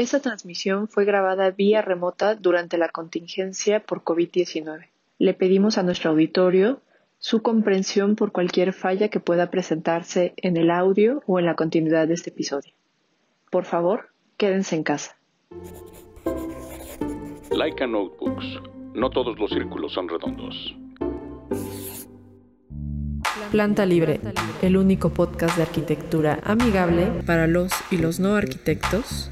Esta transmisión fue grabada vía remota durante la contingencia por COVID-19. Le pedimos a nuestro auditorio su comprensión por cualquier falla que pueda presentarse en el audio o en la continuidad de este episodio. Por favor, quédense en casa. Laika Notebooks. No todos los círculos son redondos. Planta Libre, el único podcast de arquitectura amigable para los y los no arquitectos,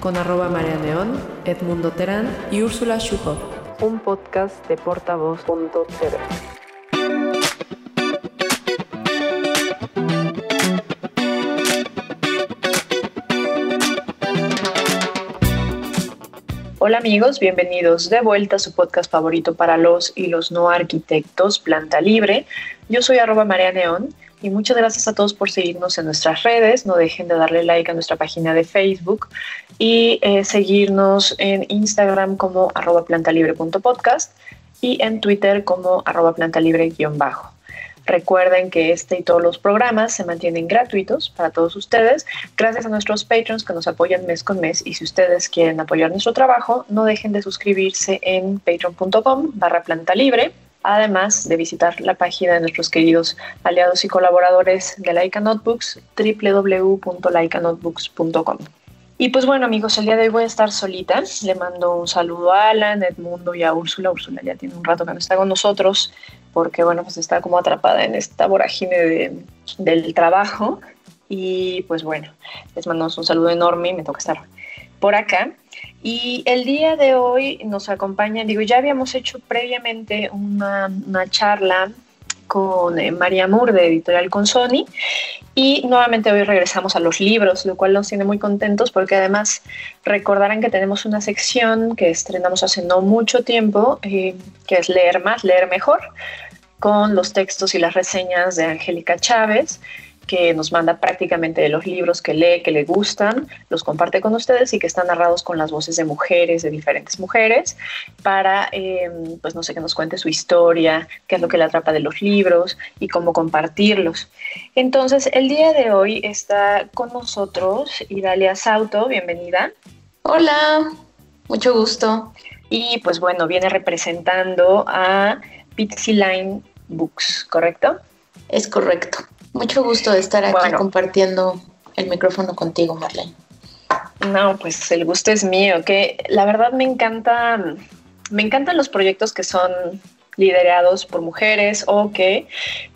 con arroba María Neón, Edmundo Terán y Úrsula Schuhoff. Un podcast de portavoz.tv. Hola amigos, bienvenidos de vuelta a su podcast favorito para los y los no arquitectos, Planta Libre. Yo soy arroba María Neón y muchas gracias a todos por seguirnos en nuestras redes. No dejen de darle like a nuestra página de Facebook y eh, seguirnos en Instagram como arroba plantalibre.podcast y en Twitter como arroba plantalibre-bajo. Recuerden que este y todos los programas se mantienen gratuitos para todos ustedes gracias a nuestros patrons que nos apoyan mes con mes y si ustedes quieren apoyar nuestro trabajo no dejen de suscribirse en patreon.com barra planta libre además de visitar la página de nuestros queridos aliados y colaboradores de Laika Notebooks www.laikanotebooks.com. Y pues bueno amigos, el día de hoy voy a estar solita. Le mando un saludo a Alan, Edmundo y a Úrsula. Úrsula ya tiene un rato que no está con nosotros porque bueno, pues está como atrapada en esta vorágine del trabajo. Y pues bueno, les mandamos un saludo enorme y me toca estar por acá. Y el día de hoy nos acompaña, digo, ya habíamos hecho previamente una, una charla con eh, María Moore de Editorial con Sony y nuevamente hoy regresamos a los libros, lo cual nos tiene muy contentos porque además recordarán que tenemos una sección que estrenamos hace no mucho tiempo, eh, que es Leer más, leer mejor, con los textos y las reseñas de Angélica Chávez que nos manda prácticamente de los libros que lee, que le gustan, los comparte con ustedes y que están narrados con las voces de mujeres, de diferentes mujeres, para, em, pues no sé, que nos cuente su historia, qué es lo que le atrapa de los libros y cómo compartirlos. Entonces, el día de hoy está con nosotros Idalia Sauto, bienvenida. Hola, mucho gusto. Y pues bueno, viene representando a Pixie Line Books, ¿correcto? Es correcto. Mucho gusto de estar aquí compartiendo el micrófono contigo, Marlene. No, pues el gusto es mío, que la verdad me encanta, me encantan los proyectos que son liderados por mujeres o que,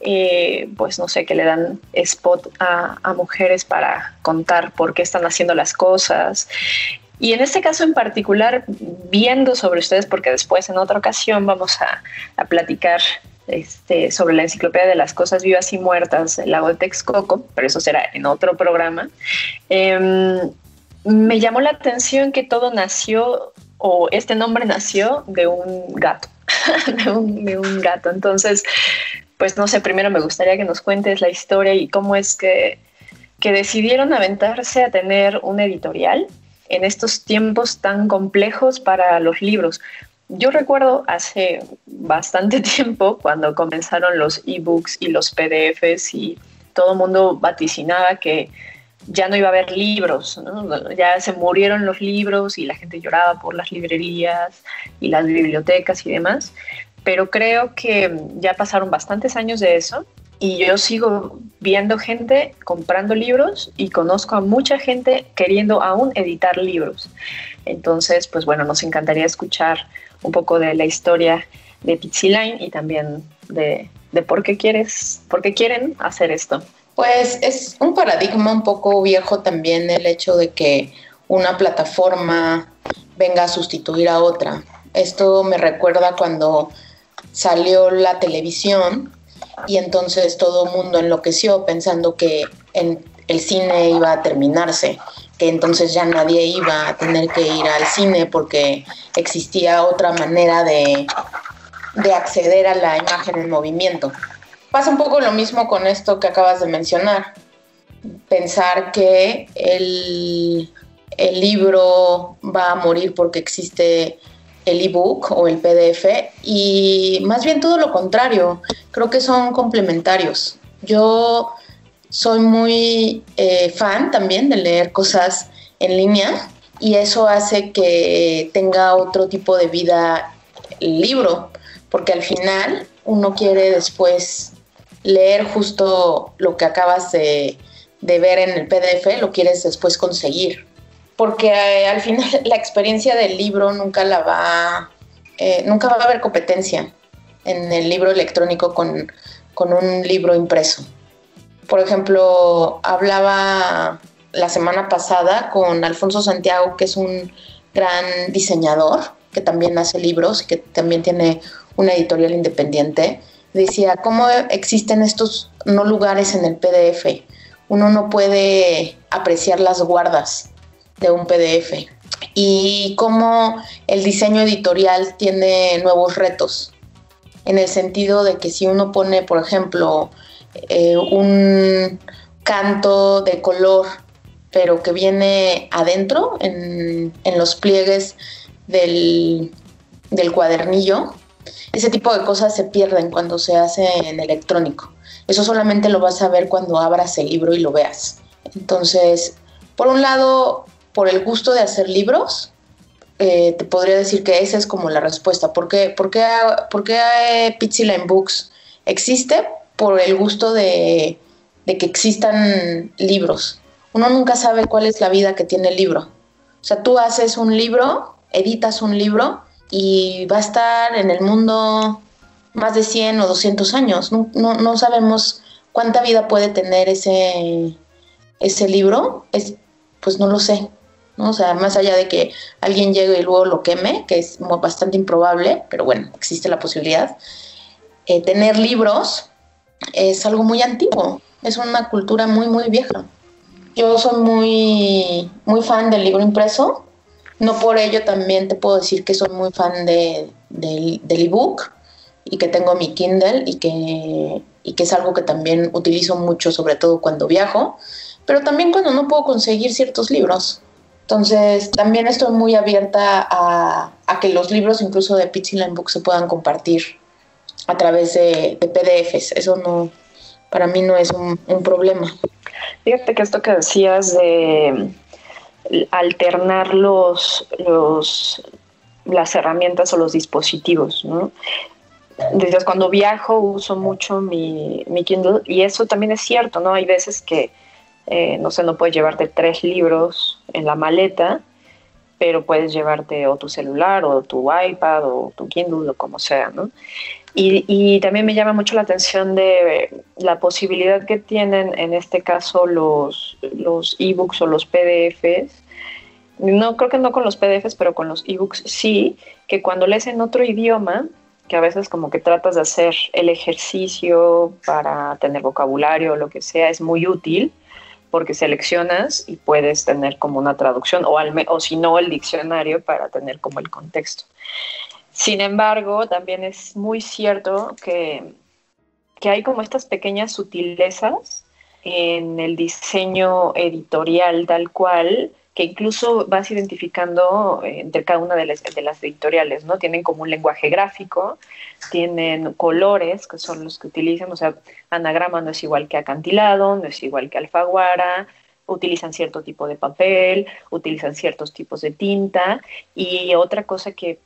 eh, pues no sé, que le dan spot a, a, mujeres para contar por qué están haciendo las cosas. Y en este caso en particular, viendo sobre ustedes, porque después en otra ocasión vamos a, a platicar este, sobre la enciclopedia de las cosas vivas y muertas, el lago de Texcoco, pero eso será en otro programa. Em, me llamó la atención que todo nació, o este nombre nació de un gato, de, un, gato. Entonces, pues no sé, primero me gustaría que nos cuentes la historia y cómo es que, que decidieron aventarse a tener un editorial en estos tiempos tan complejos para los libros. Yo recuerdo hace bastante tiempo cuando comenzaron los ebooks y los PDFs y todo el mundo vaticinaba que ya no iba a haber libros, ya se murieron los libros y la gente lloraba por las librerías y las bibliotecas y demás, pero creo que ya pasaron bastantes años de eso y yo sigo viendo gente comprando libros y conozco a mucha gente queriendo aún editar libros. Entonces, pues bueno, nos encantaría escuchar un poco de la historia de Line y también de, por qué quieres, por qué quieren hacer esto. Pues es un paradigma un poco viejo también el hecho de que una plataforma venga a sustituir a otra. Esto me recuerda cuando salió la televisión y entonces todo el mundo enloqueció pensando que el cine iba a terminarse, que entonces ya nadie iba a tener que ir al cine porque existía otra manera de, acceder a la imagen en movimiento. Pasa un poco lo mismo con esto que acabas de mencionar. Pensar que el, el libro va a morir porque existe el ebook o el PDF y más bien todo lo contrario, creo que son complementarios. Yo soy muy eh, fan también de leer cosas en línea y eso hace que tenga otro tipo de vida el libro, porque al final uno quiere después leer justo lo que acabas de, ver en el PDF, lo quieres después conseguir. Porque eh, al final la experiencia del libro nunca la va, eh, nunca va a haber competencia en el libro electrónico con, con un libro impreso. Por ejemplo, hablaba la semana pasada con Alfonso Santiago, que es un gran diseñador, que también hace libros, que también tiene una editorial independiente. Decía, ¿cómo existen estos no lugares en el PDF? Uno no puede apreciar las guardas de un PDF. Y cómo el diseño editorial tiene nuevos retos. En el sentido de que si uno pone, por ejemplo, eh, un canto de color pero que viene adentro, en, los pliegues del, cuadernillo. Ese tipo de cosas se pierden cuando se hace en electrónico. Eso solamente lo vas a ver cuando abras el libro y lo veas. Entonces, por un lado, por el gusto de hacer libros, eh, te podría decir que esa es como la respuesta. ¿Por qué, por qué, qué Books existe? Por el gusto de, de que existan libros uno nunca sabe cuál es la vida que tiene el libro. O sea, tú haces un libro, editas un libro y va a estar en el mundo más de 100 o 200 años. No, sabemos cuánta vida puede tener ese, ese libro. Es, pues no lo sé. ¿No? O sea, más allá de que alguien llegue y luego lo queme, que es bastante improbable, pero bueno, existe la posibilidad. Eh, tener libros es algo muy antiguo, es una cultura muy, muy vieja. Yo soy muy, muy fan del libro impreso. No por ello también te puedo decir que soy muy fan de, del, ebook y que tengo mi Kindle y que, y que es algo que también utilizo mucho, sobre todo cuando viajo, pero también cuando no puedo conseguir ciertos libros. Entonces, también estoy muy abierta a, que los libros, incluso de Pixel Book, se puedan compartir a través de, PDFs. Eso no, para mí no es un, un problema. Fíjate que esto que decías de alternar los, las herramientas o los dispositivos, ¿no? Desde cuando viajo uso mucho mi, Kindle y eso también es cierto, ¿no? Hay veces que, eh, no sé, no puedes llevarte tres libros en la maleta, pero puedes llevarte o tu celular o tu iPad o tu Kindle o como sea, ¿no? Y, también me llama mucho la atención de la posibilidad que tienen en este caso los, los ebooks o los PDFs. No creo que no con los PDFs, pero con los ebooks sí, que cuando lees en otro idioma, que a veces como que tratas de hacer el ejercicio para tener vocabulario o lo que sea, es muy útil porque seleccionas y puedes tener como una traducción o, o si no el diccionario para tener como el contexto. Sin embargo, también es muy cierto que, hay como estas pequeñas sutilezas en el diseño editorial tal cual, que incluso vas identificando entre cada una de las, de las, editoriales, ¿no? Tienen como un lenguaje gráfico, tienen colores, que son los que utilizan, o sea, anagrama no es igual que acantilado, no es igual que alfaguara, utilizan cierto tipo de papel, utilizan ciertos tipos de tinta y otra cosa que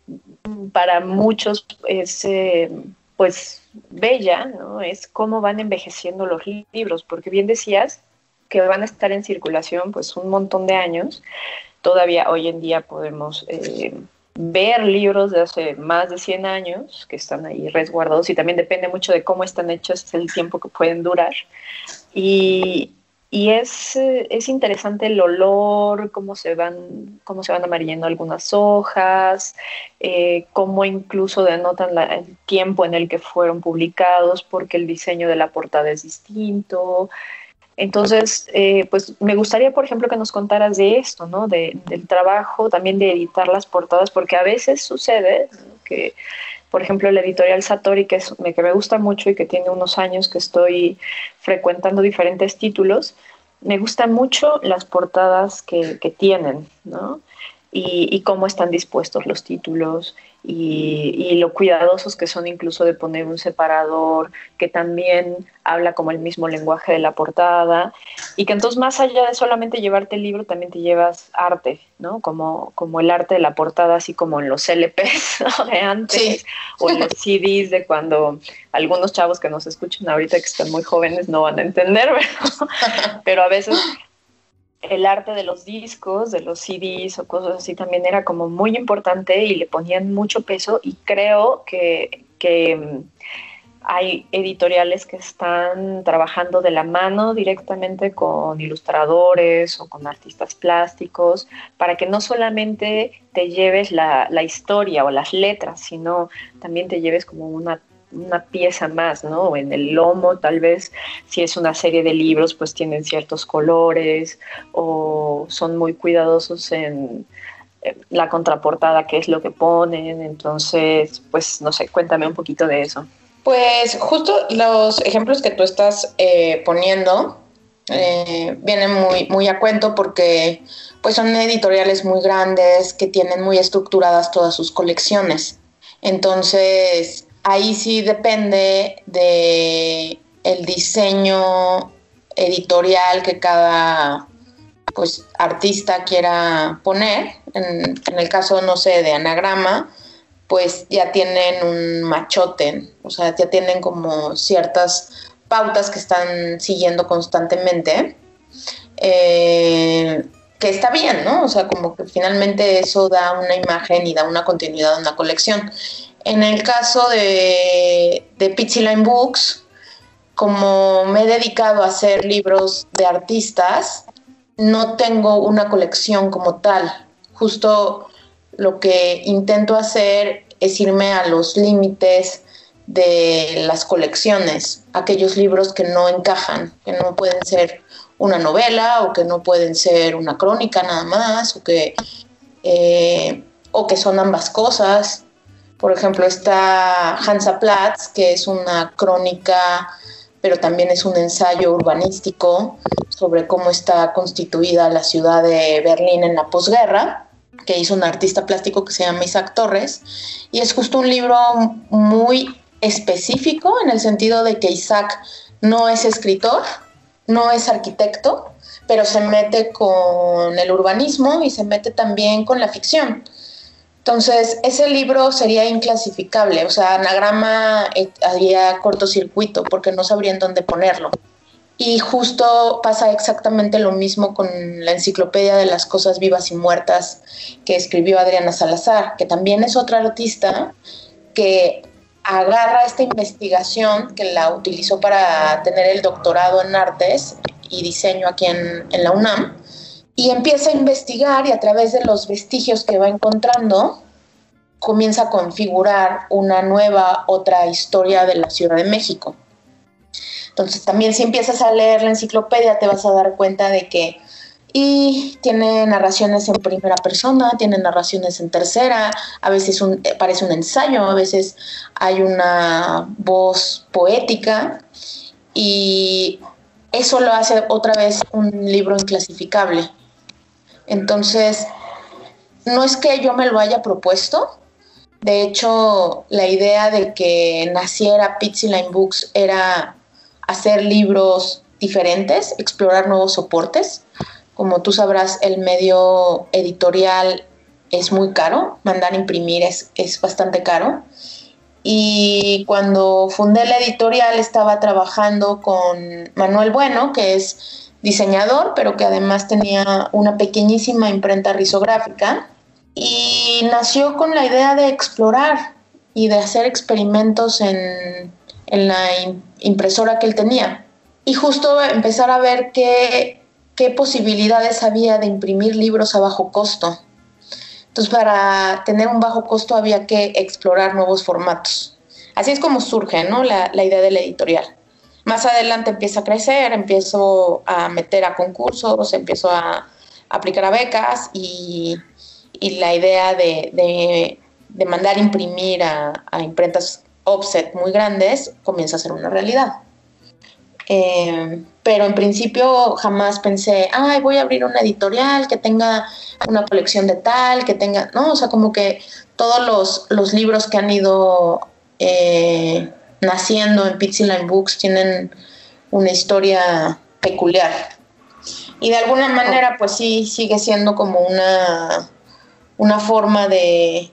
para muchos es eh, pues bella, ¿no? Es cómo van envejeciendo los libros, porque bien decías que van a estar en circulación pues un montón de años. Todavía hoy en día podemos eh, ver libros de hace más de 100 años que están ahí resguardados y también depende mucho de cómo están hechos, el tiempo que pueden durar. Y, y es, eh, es, interesante el olor, cómo se van, cómo se van amarillando algunas hojas, eh, cómo incluso denotan el tiempo en el que fueron publicados, porque el diseño de la portada es distinto. Entonces, eh, pues me gustaría, por ejemplo, que nos contaras de esto, ¿no? De, del trabajo también de editar las portadas, porque a veces sucede que por ejemplo, la editorial Satori, que, es, que me gusta mucho y que tiene unos años que estoy frecuentando diferentes títulos, me gustan mucho las portadas que, tienen, ¿no? y, cómo están dispuestos los títulos y, lo cuidadosos que son incluso de poner un separador que también habla como el mismo lenguaje de la portada y que entonces más allá de solamente llevarte el libro también te llevas arte, ¿no? Como, como el arte de la portada, así como en los LPs de antes o en los CDs de cuando algunos chavos que nos escuchan ahorita que están muy jóvenes no van a entender, pero a veces el arte de los discos, de los CDs o cosas así también era como muy importante y le ponían mucho peso y creo que, mm, hay editoriales que están trabajando de la mano directamente con ilustradores o con artistas plásticos para que no solamente te lleves la, la historia o las letras, sino también te lleves como una una pieza más, ¿no? En el lomo, tal vez, si es una serie de libros, pues tienen ciertos colores o son muy cuidadosos en la contraportada, qué es lo que ponen. Entonces, pues, no sé, cuéntame un poquito de eso. Pues justo los ejemplos que tú estás eh, poniendo eh, vienen muy, muy a cuento porque pues son editoriales muy grandes que tienen muy estructuradas todas sus colecciones. Entonces, ahí sí depende de el diseño editorial que cada pues artista quiera poner. En, el caso, no sé, de anagrama, pues ya tienen un machote, o sea, ya tienen como ciertas pautas que están siguiendo constantemente. Eh, que está bien, ¿no? O sea, como que finalmente eso da una imagen y da una continuidad a una colección. En el caso de, de Books, como me he dedicado a hacer libros de artistas, no tengo una colección como tal. Justo lo que intento hacer es irme a los límites de las colecciones, aquellos libros que no encajan, que no pueden ser una novela o que no pueden ser una crónica nada más, o que, eh, o que son ambas cosas. Por ejemplo, está Hansa Platz, que es una crónica, pero también es un ensayo urbanístico sobre cómo está constituida la ciudad de Berlín en la posguerra, que hizo un artista plástico que se llama Isaac Torres. Y es justo un libro muy específico en el sentido de que Isaac no es escritor, no es arquitecto, pero se mete con el urbanismo y se mete también con la ficción. Entonces, ese libro sería inclasificable, o sea, Anagrama eh, haría cortocircuito porque no sabrían dónde ponerlo. Y justo pasa exactamente lo mismo con la enciclopedia de las cosas vivas y muertas que escribió Adriana Salazar, que también es otra artista que agarra esta investigación que la utilizó para tener el doctorado en artes y diseño aquí en, en la UNAM y empieza a investigar y a través de los vestigios que va encontrando, comienza a configurar una nueva, otra historia de la Ciudad de México. Entonces también si empiezas a leer la enciclopedia te vas a dar cuenta de que y tiene narraciones en primera persona, tiene narraciones en tercera, a veces eh, parece un ensayo, a veces hay una voz poética y eso lo hace otra vez un libro inclasificable. Entonces, no es que yo me lo haya propuesto. De hecho, la idea de que naciera Line Books era hacer libros diferentes, explorar nuevos soportes. Como tú sabrás, el medio editorial es muy caro, mandar imprimir es, es bastante caro. Y cuando fundé la editorial estaba trabajando con Manuel Bueno, que es diseñador, pero que además tenía una pequeñísima imprenta risográfica y nació con la idea de explorar y de hacer experimentos en, la impresora que él tenía. Y justo empezar a ver qué, qué posibilidades había de imprimir libros a bajo costo. Entonces, para tener un bajo costo había que explorar nuevos formatos. Así es como surge ¿no? la, la idea de la editorial. Más adelante empieza a crecer, empiezo a meter a concursos, empiezo a, aplicar a becas y, la idea de, mandar imprimir a, imprentas offset muy grandes comienza a ser una realidad. Eh, pero en principio jamás pensé, ay, voy a abrir una editorial que tenga una colección de tal, que tenga, no, o sea, como que todos los, los libros que han ido eh, naciendo en Pizzy Line Books tienen una historia peculiar. Y de alguna manera, pues sí, sigue siendo como una, una forma de,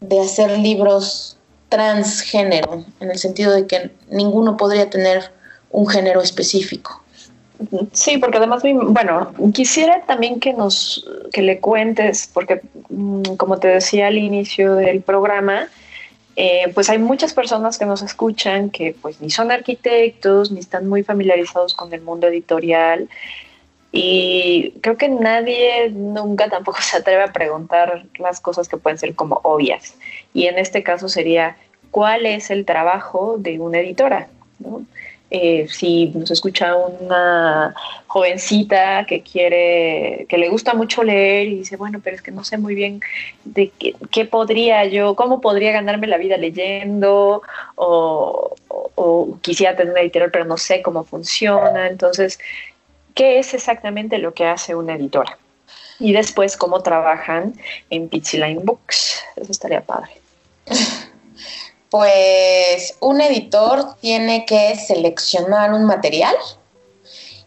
de hacer libros transgénero, en el sentido de que ninguno podría tener un género específico. Sí, porque además, bueno, quisiera también que nos, que le cuentes, porque mm, como te decía al inicio del programa, eh, pues hay muchas personas que nos escuchan que pues ni son arquitectos, ni están muy familiarizados con el mundo editorial, y creo que nadie nunca tampoco se atreve a preguntar las cosas que pueden ser como obvias. Y en este caso sería, ¿cuál es el trabajo de una editora? Eh, si nos escucha una jovencita que quiere, que le gusta mucho leer y dice, bueno, pero es que no sé muy bien de qué, podría yo, cómo podría ganarme la vida leyendo, o, o quisiera tener una editorial, pero no sé cómo funciona. Entonces, qué es exactamente lo que hace una editora. Y después cómo trabajan en Line Books. Eso estaría padre. Pues un editor tiene que seleccionar un material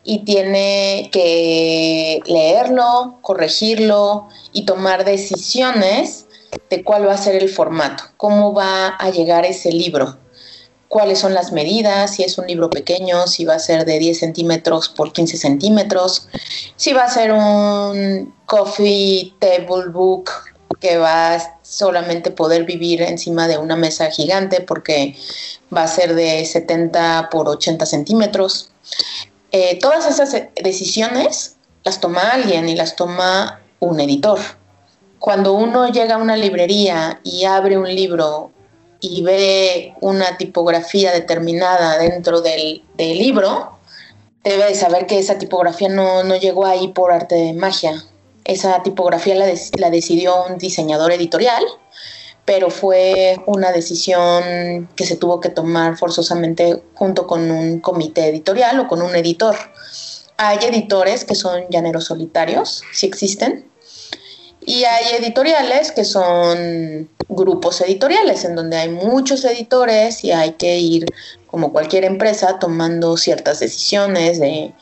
y tiene que leerlo, corregirlo y tomar decisiones de cuál va a ser el formato, cómo va a llegar ese libro cuáles son las medidas, si es un libro pequeño, si va a ser de 10 centímetros por 15 centímetros, si va a ser un coffee table book que va a solamente poder vivir encima de una mesa gigante porque va a ser de 70 por 80 centímetros. Eh, todas esas decisiones las toma alguien y las toma un editor. Cuando uno llega a una librería y abre un libro y ve una tipografía determinada dentro del, libro, debe de saber que esa tipografía no, llegó ahí por arte de magia. Esa tipografía la, la decidió un diseñador editorial, pero fue una decisión que se tuvo que tomar forzosamente junto con un comité editorial o con un editor. Hay editores que son llaneros solitarios, si existen, y hay editoriales que son grupos editoriales, en donde hay muchos editores y hay que ir, como cualquier empresa, tomando ciertas decisiones de,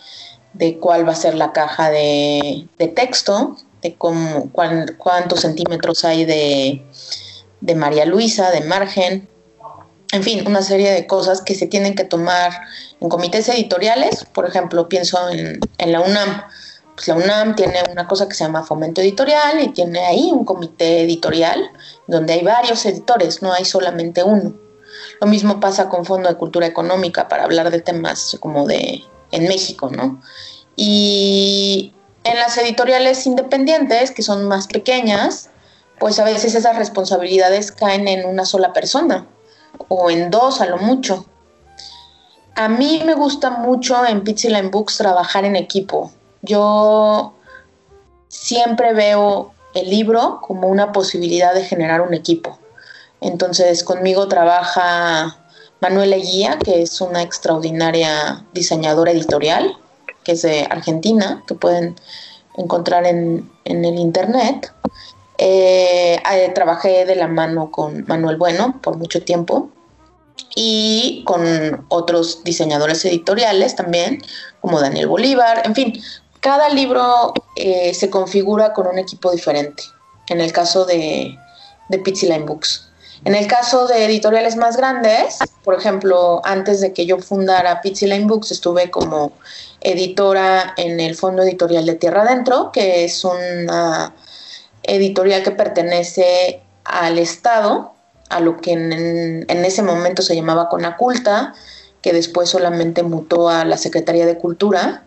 cuál va a ser la caja de, texto, de cómo, cuántos centímetros hay de, de María Luisa, de margen, en fin, una serie de cosas que se tienen que tomar en comités editoriales. Por ejemplo, pienso en, en la UNAM pues la UNAM tiene una cosa que se llama fomento editorial y tiene ahí un comité editorial donde hay varios editores, no hay solamente uno. Lo mismo pasa con Fondo de Cultura Económica para hablar de temas como de en México, ¿no? Y en las editoriales independientes, que son más pequeñas, pues a veces esas responsabilidades caen en una sola persona o en dos a lo mucho. A mí me gusta mucho en Line Books trabajar en equipo yo siempre veo el libro como una posibilidad de generar un equipo. Entonces conmigo trabaja Manuela Guía, que es una extraordinaria diseñadora editorial, que es de Argentina, que pueden encontrar en, el internet. Eh, eh, trabajé de la mano con Manuel Bueno por mucho tiempo y con otros diseñadores editoriales también, como Daniel Bolívar, en fin, cada libro eh, se configura con un equipo diferente, en el caso de, de Line Books. En el caso de editoriales más grandes, por ejemplo, antes de que yo fundara Line Books, estuve como editora en el Fondo Editorial de Tierra Adentro, que es una editorial que pertenece al Estado, a lo que en ese momento se llamaba Conaculta, que después solamente mutó a la Secretaría de Cultura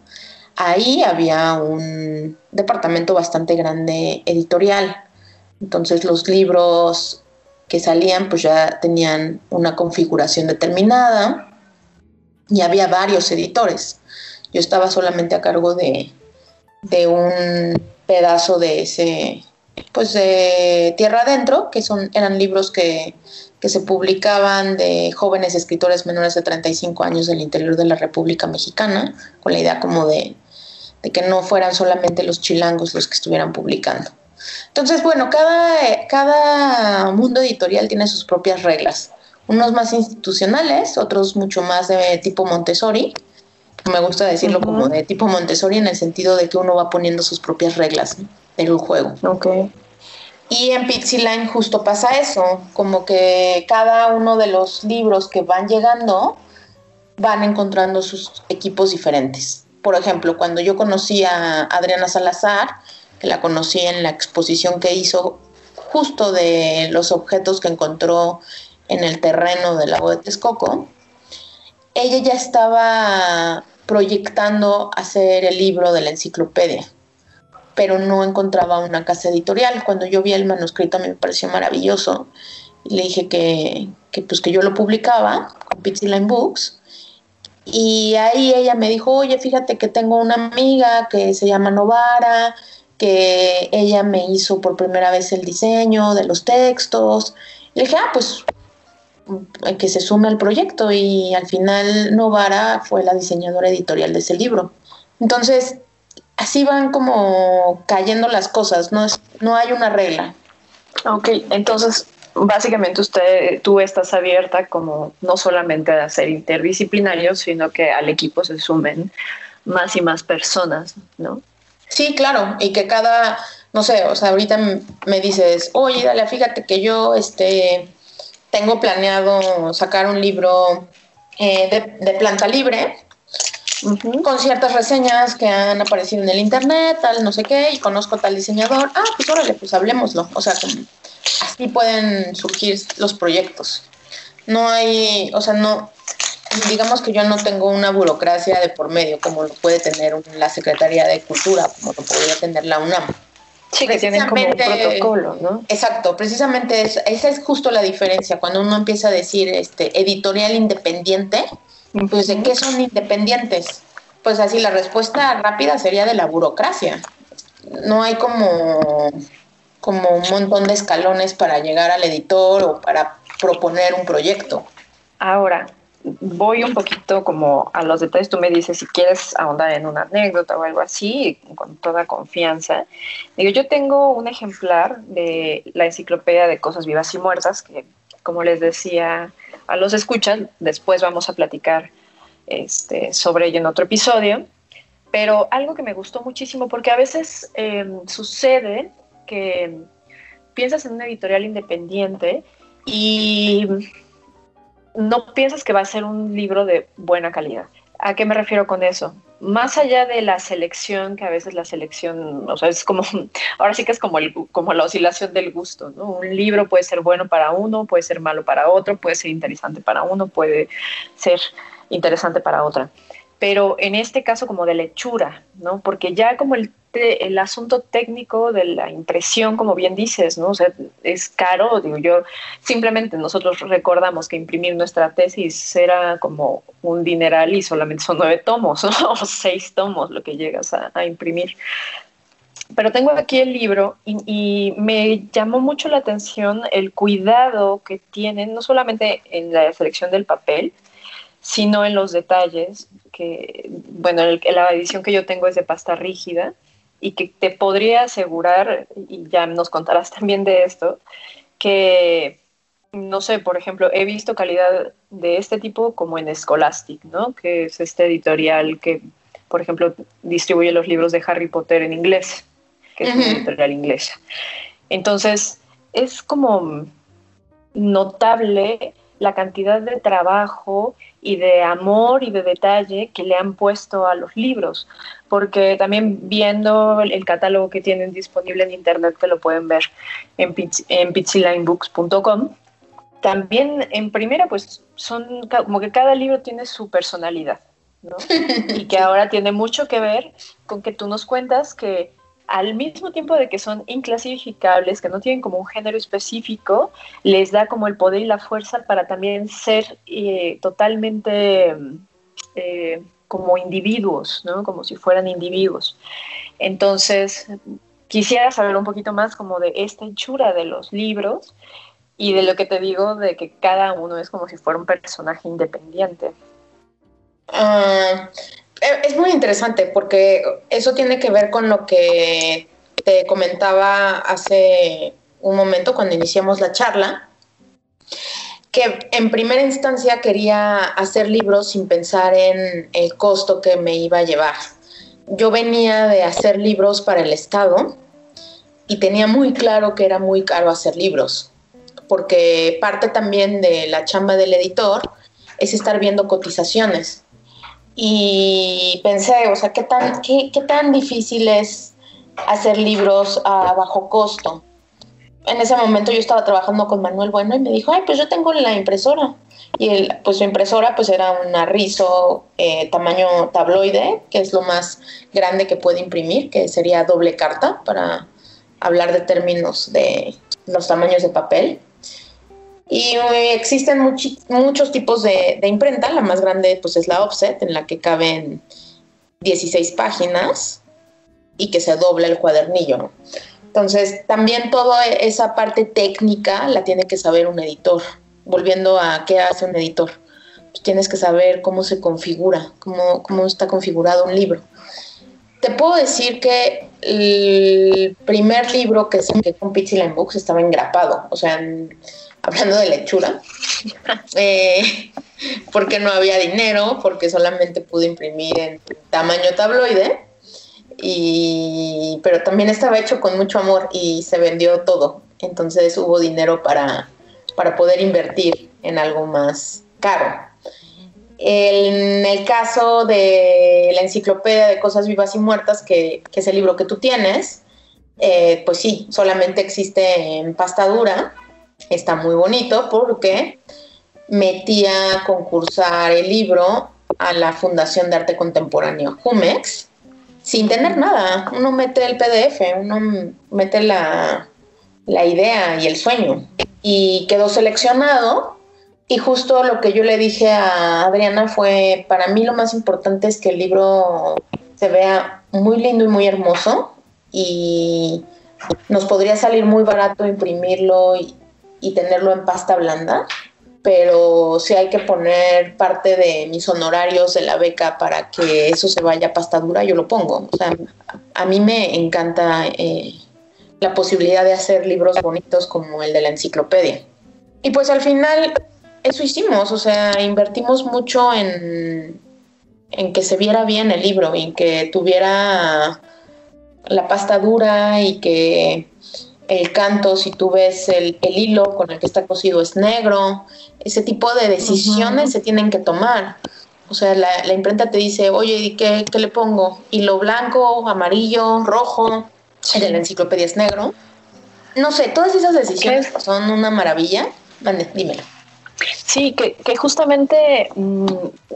ahí había un departamento bastante grande editorial. Entonces los libros que salían pues ya tenían una configuración determinada y había varios editores. Yo estaba solamente a cargo de, un pedazo de ese, pues de Tierra Adentro, que son, eran libros que que se publicaban de jóvenes escritores menores de 35 años del interior de la República Mexicana, con la idea como de, de que no fueran solamente los chilangos los que estuvieran publicando. Entonces, bueno, cada, cada mundo editorial tiene sus propias reglas, unos más institucionales, otros mucho más de tipo Montessori. Me gusta decirlo como de tipo Montessori en el sentido de que uno va poniendo sus propias reglas del juego. Okay. Y en Line justo pasa eso, como que cada uno de los libros que van llegando van encontrando sus equipos diferentes. Por ejemplo, cuando yo conocí a Adriana Salazar, que la conocí en la exposición que hizo justo de los objetos que encontró en el terreno de la de Texcoco, ella ya estaba proyectando hacer el libro de la enciclopedia pero no encontraba una casa editorial. Cuando yo vi el manuscrito me pareció maravilloso. Le dije que, pues que yo lo publicaba con Line Books. Y ahí ella me dijo, oye, fíjate que tengo una amiga que se llama Novara, que ella me hizo por primera vez el diseño de los textos. Y dije, ah, pues que se sume al proyecto. Y al final Novara fue la diseñadora editorial de ese libro. Entonces, así van como cayendo las cosas, no, es, no hay una regla. Ok, entonces básicamente usted, tú estás abierta como no solamente a ser interdisciplinario, sino que al equipo se sumen más y más personas, ¿no? Sí, claro, y que cada, no sé, o sea, ahorita me dices, oye, dale, fíjate que yo, este, tengo planeado sacar un libro eh, de, de planta libre, con ciertas reseñas que han aparecido en el internet, tal, no sé qué, y conozco tal diseñador, ah, pues órale, pues hablemoslo. O sea, así pueden surgir los proyectos. No hay, o sea, no, digamos que yo no tengo una burocracia de por medio como lo puede tener la Secretaría de Cultura, como lo podría tener la UNAM. Sí, que tienen como un protocolo, ¿no? Exacto, precisamente esa es justo la diferencia. Cuando uno empieza a decir este editorial independiente, pues, ¿de qué son independientes? Pues así la respuesta rápida sería de la burocracia. No hay como, como un montón de escalones para llegar al editor o para proponer un proyecto. Ahora, voy un poquito como a los detalles. Tú me dices si quieres ahondar en una anécdota o algo así, con toda confianza. Digo, yo tengo un ejemplar de la enciclopedia de cosas vivas y muertas, que como les decía a los escuchas, después vamos a platicar este, sobre ello en otro episodio, pero algo que me gustó muchísimo, porque a veces em, sucede que piensas en una editorial independiente y no piensas que va a ser un libro de buena calidad. ¿A qué me refiero con eso? Más allá de la selección, que a veces la selección, o sea, es como, ahora sí que es como, el, como la oscilación del gusto, ¿no? Un libro puede ser bueno para uno, puede ser malo para otro, puede ser interesante para uno, puede ser interesante para otra. Pero en este caso como de lechura, ¿no? Porque ya como el, el asunto técnico de la impresión, como bien dices, ¿no? O sea, es caro, digo yo, simplemente nosotros recordamos que imprimir nuestra tesis era como un dineral y solamente son nueve tomos, o seis tomos lo que llegas a, imprimir. Pero tengo aquí el libro y, y, me llamó mucho la atención el cuidado que tienen, no solamente en la selección del papel, sino en los detalles, que, bueno, la edición que yo tengo es de pasta rígida y que te podría asegurar, y ya nos contarás también de esto, que, no sé, por ejemplo, he visto calidad de este tipo como en Scholastic, ¿no? Que es este editorial que, por ejemplo, distribuye los libros de Harry Potter en inglés, que es una editorial inglesa. Entonces, es como notable la cantidad de trabajo y de amor y de detalle que le han puesto a los libros, porque también viendo el, catálogo que tienen disponible en internet, que lo pueden ver en, en pizzilinebooks.com, también en primera, pues son como que cada libro tiene su personalidad, ¿no? y que ahora tiene mucho que ver con que tú nos cuentas que al mismo tiempo de que son inclasificables, que no tienen como un género específico, les da como el poder y la fuerza para también ser eh, totalmente eh, como individuos, ¿no? Como si fueran individuos. Entonces, quisiera saber un poquito más como de esta hechura de los libros y de lo que te digo de que cada uno es como si fuera un personaje independiente. E, es muy interesante porque eso tiene que ver con lo que te comentaba hace un momento cuando iniciamos la charla, que en primera instancia quería hacer libros sin pensar en el costo que me iba a llevar. Yo venía de hacer libros para el Estado y tenía muy claro que era muy caro hacer libros, porque parte también de la chamba del editor es estar viendo cotizaciones. Y pensé, o sea, ¿qué tan, qué, tan difícil es hacer libros a bajo costo? en ese momento yo estaba trabajando con Manuel Bueno y me dijo, ay, pues yo tengo la impresora. Y el, pues su impresora pues era una Rizo eh, tamaño tabloide, que es lo más grande que puede imprimir, que sería doble carta para hablar de términos de los tamaños de papel. Y existen muchos tipos de, de, imprenta, la más grande pues es la offset, en la que caben 16 páginas y que se dobla el cuadernillo. Entonces, también toda esa parte técnica la tiene que saber un editor. Volviendo a qué hace un editor, pues tienes que saber cómo se configura, cómo, cómo está configurado un libro. Te puedo decir que el primer libro que saqué con Pixel Books estaba engrapado, o sea, hablando de lechura, eh, porque no había dinero, porque solamente pude imprimir en tamaño tabloide y, pero también estaba hecho con mucho amor y se vendió todo. Entonces hubo dinero para, para poder invertir en algo más caro. En el caso de la enciclopedia de cosas vivas y muertas, que, es el libro que tú tienes, eh, pues sí, solamente existe en pasta dura. Está muy bonito porque metí a concursar el libro a la Fundación de Arte Contemporáneo Jumex sin tener nada. Uno mete el PDF, uno mete la, idea y el sueño. Y quedó seleccionado. Y justo lo que yo le dije a Adriana fue, para mí lo más importante es que el libro se vea muy lindo y muy hermoso. Y nos podría salir muy barato imprimirlo y tenerlo en pasta blanda pero si hay que poner parte de mis honorarios de la beca para que eso se vaya a pasta dura, yo lo pongo. O sea, a mí me encanta eh, la posibilidad de hacer libros bonitos como el de la enciclopedia. Y pues al final eso hicimos, o sea, invertimos mucho en, en que se viera bien el libro y que tuviera la pasta dura y que el canto, si tú ves el, hilo con el que está cosido es negro, ese tipo de decisiones se tienen que tomar. O sea, la, imprenta te dice, oye, ¿y qué, le pongo? Hilo blanco, amarillo, rojo, el de la enciclopedia es negro. No sé, todas esas decisiones son una maravilla. Vale, dímelo. Sí, que, justamente mm,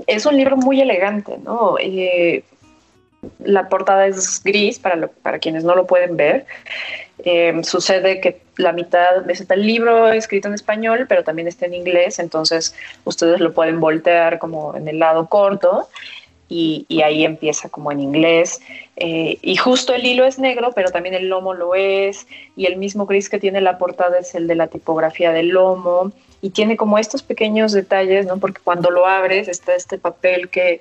es un libro muy elegante, ¿no? Eh, la portada es gris, para, para quienes no lo pueden ver. Em, sucede que la mitad está el libro escrito en español, pero también está en inglés, entonces ustedes lo pueden voltear como en el lado corto y, ahí empieza como en inglés. Eh, y justo el hilo es negro, pero también el lomo lo es, y el mismo gris que tiene la portada es el de la tipografía del lomo, y tiene como estos pequeños detalles, ¿no? Porque cuando lo abres está este papel que,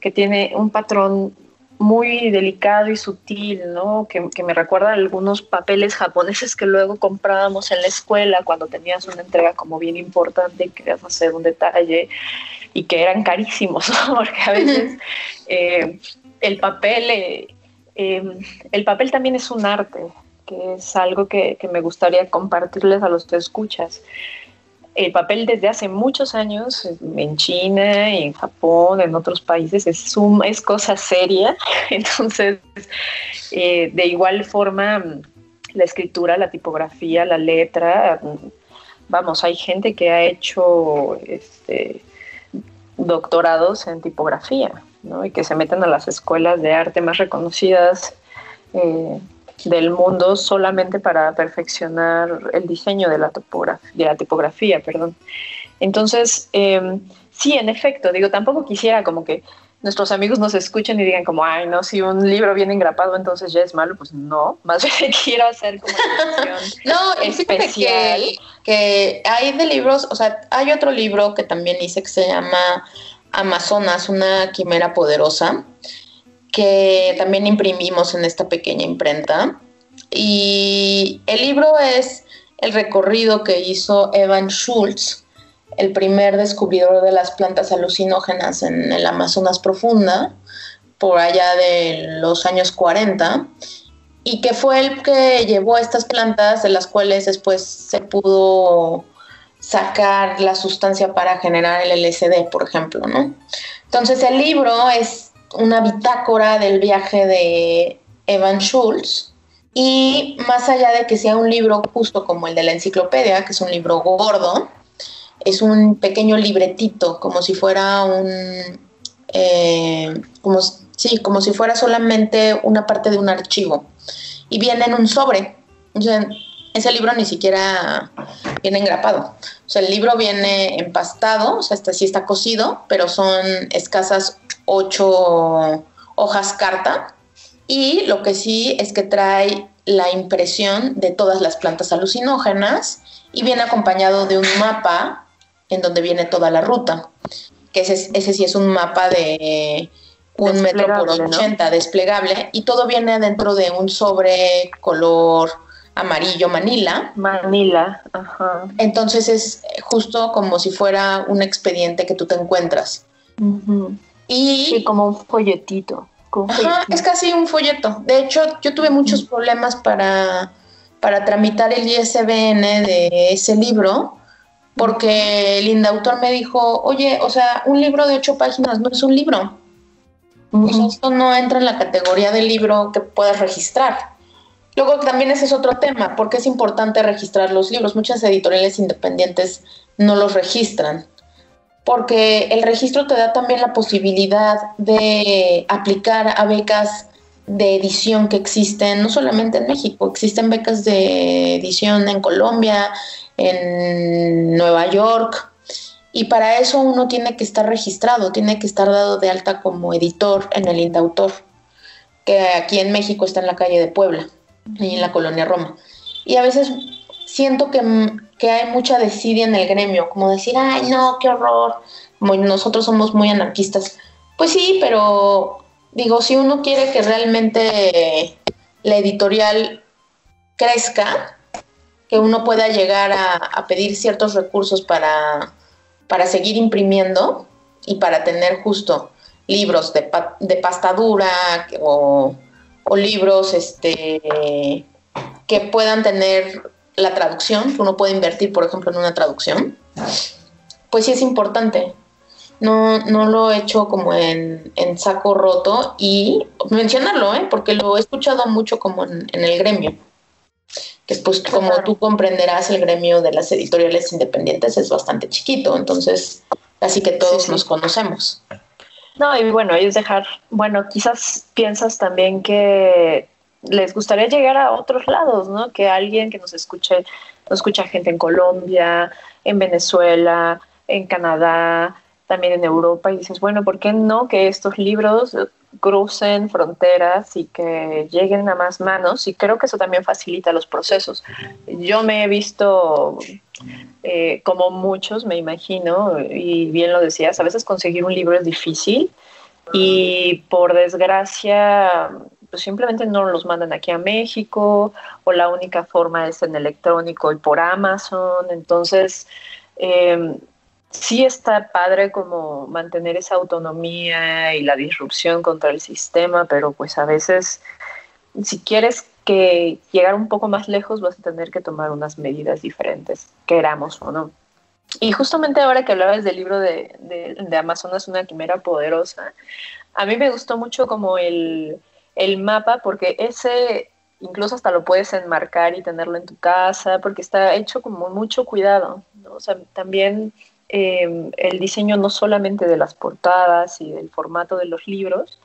que tiene un patrón muy delicado y sutil, ¿no? Que, me recuerda a algunos papeles japoneses que luego comprábamos en la escuela cuando tenías una entrega como bien importante y querías hacer un detalle y que eran carísimos, ¿no? Porque a veces eh, el papel, eh, em, el papel también es un arte, que es algo que, que me gustaría compartirles a los que escuchas el papel desde hace muchos años en China, en Japón, en otros países es, cosa seria. Entonces, eh, de igual forma, la escritura, la tipografía, la letra, vamos, hay gente que ha hecho este, doctorados en tipografía, ¿no? Y que se meten a las escuelas de arte más reconocidas. Eh, del mundo solamente para perfeccionar el diseño de la, tipografía, de la tipografía. Perdón. Entonces, em, sí, en efecto, digo, tampoco quisiera como que nuestros amigos nos escuchen y digan como, ay, no, si un libro viene engrapado entonces ya es malo, pues no, más bien quiero hacer como una no, especial. Que, que hay de libros, o sea, hay otro libro que también hice que se llama Amazonas, una quimera poderosa, que también imprimimos en esta pequeña imprenta. Y el libro es el recorrido que hizo Evan Schultz, el primer descubridor de las plantas alucinógenas en el Amazonas profunda, por allá de los años 40, y que fue el que llevó estas plantas de las cuales después se pudo sacar la sustancia para generar el LSD, por ejemplo, ¿no? Entonces el libro es una bitácora del viaje de Evan Schultz y más allá de que sea un libro justo como el de la enciclopedia, que es un libro gordo, es un pequeño libretito, como si fuera un, eh, como, sí, como si fuera solamente una parte de un archivo. Y viene en un sobre. Ese libro ni siquiera viene engrapado. O sea, el libro viene empastado, o sea, este sí está cocido, pero son escasas ocho hojas carta. Y lo que sí es que trae la impresión de todas las plantas alucinógenas y viene acompañado de un mapa en donde viene toda la ruta, que ese, ese sí es un mapa de un metro por 80 desplegable y todo viene dentro de un sobre color amarillo manila. Manila, ajá. Entonces es justo como si fuera un expediente que tú te encuentras. Y sí, como un folletito. Ajá, es casi un folleto. De hecho, yo tuve muchos problemas para, para tramitar el ISBN de ese libro porque el indautor me dijo, oye, o sea, un libro de ocho páginas no es un libro. esto no entra en la categoría de libro que puedas registrar. Luego también ese es otro tema, porque es importante registrar los libros. Muchas editoriales independientes no los registran, porque el registro te da también la posibilidad de aplicar a becas de edición que existen, no solamente en México, existen becas de edición en Colombia, en Nueva York, y para eso uno tiene que estar registrado, tiene que estar dado de alta como editor en el Indautor, que aquí en México está en la calle de Puebla, y en la colonia Roma. Y a veces siento que, que hay mucha desidia en el gremio, como decir, ay, no, qué horror, como nosotros somos muy anarquistas. Pues sí, pero digo, si uno quiere que realmente la editorial crezca, que uno pueda llegar a, pedir ciertos recursos para, para, seguir imprimiendo y para tener justo libros de, de pasta dura o, libros este, que puedan tener la traducción, que uno puede invertir, por ejemplo, en una traducción, pues sí es importante. No, no lo he hecho como en, saco roto y mencionarlo, ¿eh? porque lo he escuchado mucho como en el gremio que pues como tú comprenderás, el gremio de las editoriales independientes es bastante chiquito, entonces así que todos nos conocemos. No, y bueno, es dejar, bueno, quizás piensas también que les gustaría llegar a otros lados, ¿no? Que alguien que nos escuche, nos escucha gente en Colombia, en Venezuela, en Canadá, también en Europa, y dices, bueno, ¿por qué no que estos libros crucen fronteras y que lleguen a más manos y creo que eso también facilita los procesos. Yo me he visto eh, como muchos, me imagino, y bien lo decías, a veces conseguir un libro es difícil y por desgracia pues simplemente no los mandan aquí a México o la única forma es en electrónico y por Amazon, entonces... Eh, sí está padre como mantener esa autonomía y la disrupción contra el sistema, pero pues a veces si quieres que llegar un poco más lejos vas a tener que tomar unas medidas diferentes, queramos o no. Y justamente ahora que hablabas del libro de, de, Amazonas, una quimera poderosa, a mí me gustó mucho como el, el mapa, porque ese incluso hasta lo puedes enmarcar y tenerlo en tu casa, porque está hecho como mucho cuidado, ¿no? O sea, también Em, el diseño no solamente de las portadas y del formato de los libros,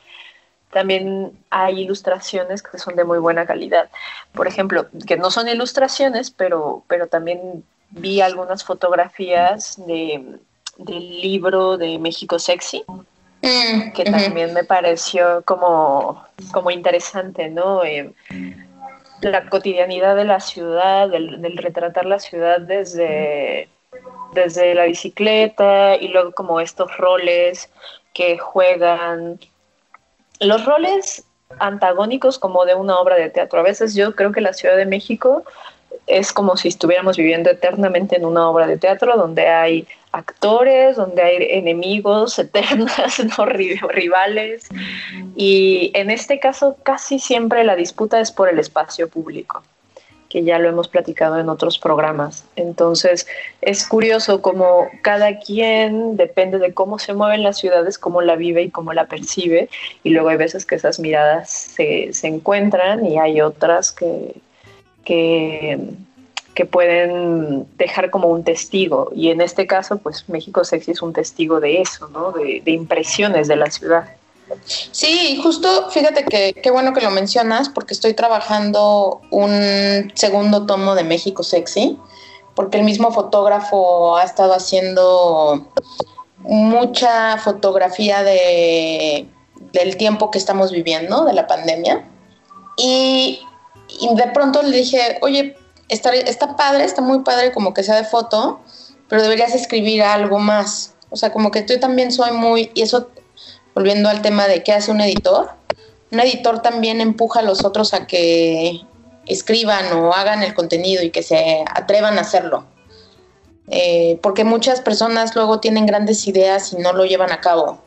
también hay ilustraciones que son de muy buena calidad. Por ejemplo, que no son ilustraciones, pero, pero también vi algunas fotografías de, del libro de México Sexy, mm, que también me pareció como, como interesante, ¿no? Eh, la cotidianidad de la ciudad, del, retratar la ciudad desde, desde la bicicleta y luego como estos roles que juegan. Los roles antagónicos como de una obra de teatro. A veces yo creo que la Ciudad de México es como si estuviéramos viviendo eternamente en una obra de teatro donde hay actores, donde hay enemigos eternas, ¿no? rivales. Y en este caso casi siempre la disputa es por el espacio público, que ya lo hemos platicado en otros programas. Entonces es curioso cómo cada quien, depende de cómo se mueven las ciudades, cómo la vive y cómo la percibe. Y luego hay veces que esas miradas se, se encuentran y hay otras que que, que pueden dejar como un testigo. Y en este caso, pues México Sexy es un testigo de eso, ¿no? De, impresiones de la ciudad. Sí, justo fíjate que qué bueno que lo mencionas porque estoy trabajando un segundo tomo de México Sexy, porque el mismo fotógrafo ha estado haciendo mucha fotografía de, del tiempo que estamos viviendo, de la pandemia. Y y de pronto le dije, oye, está, está padre, está muy padre como que sea de foto, pero deberías escribir algo más. O sea, como que tú también soy muy, y eso, volviendo al tema de qué hace un editor, un editor también empuja a los otros a que escriban o hagan el contenido y que se atrevan a hacerlo. Eh, porque muchas personas luego tienen grandes ideas y no lo llevan a cabo.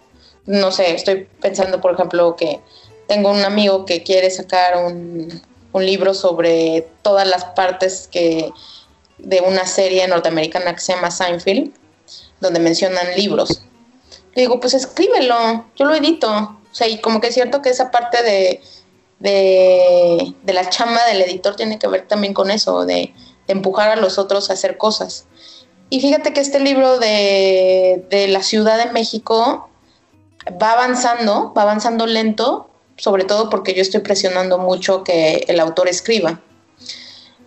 No sé, estoy pensando, por ejemplo, que tengo un amigo que quiere sacar un, un libro sobre todas las partes que de una serie norteamericana que se llama Seinfeld, donde mencionan libros. Le digo, pues escríbelo, yo lo edito. O sea, y como que es cierto que esa parte de, de, la chamba del editor tiene que ver también con eso, de, de, empujar a los otros a hacer cosas. Y fíjate que este libro de, de la Ciudad de México va avanzando, va avanzando lento, sobre todo porque yo estoy presionando mucho que el autor escriba.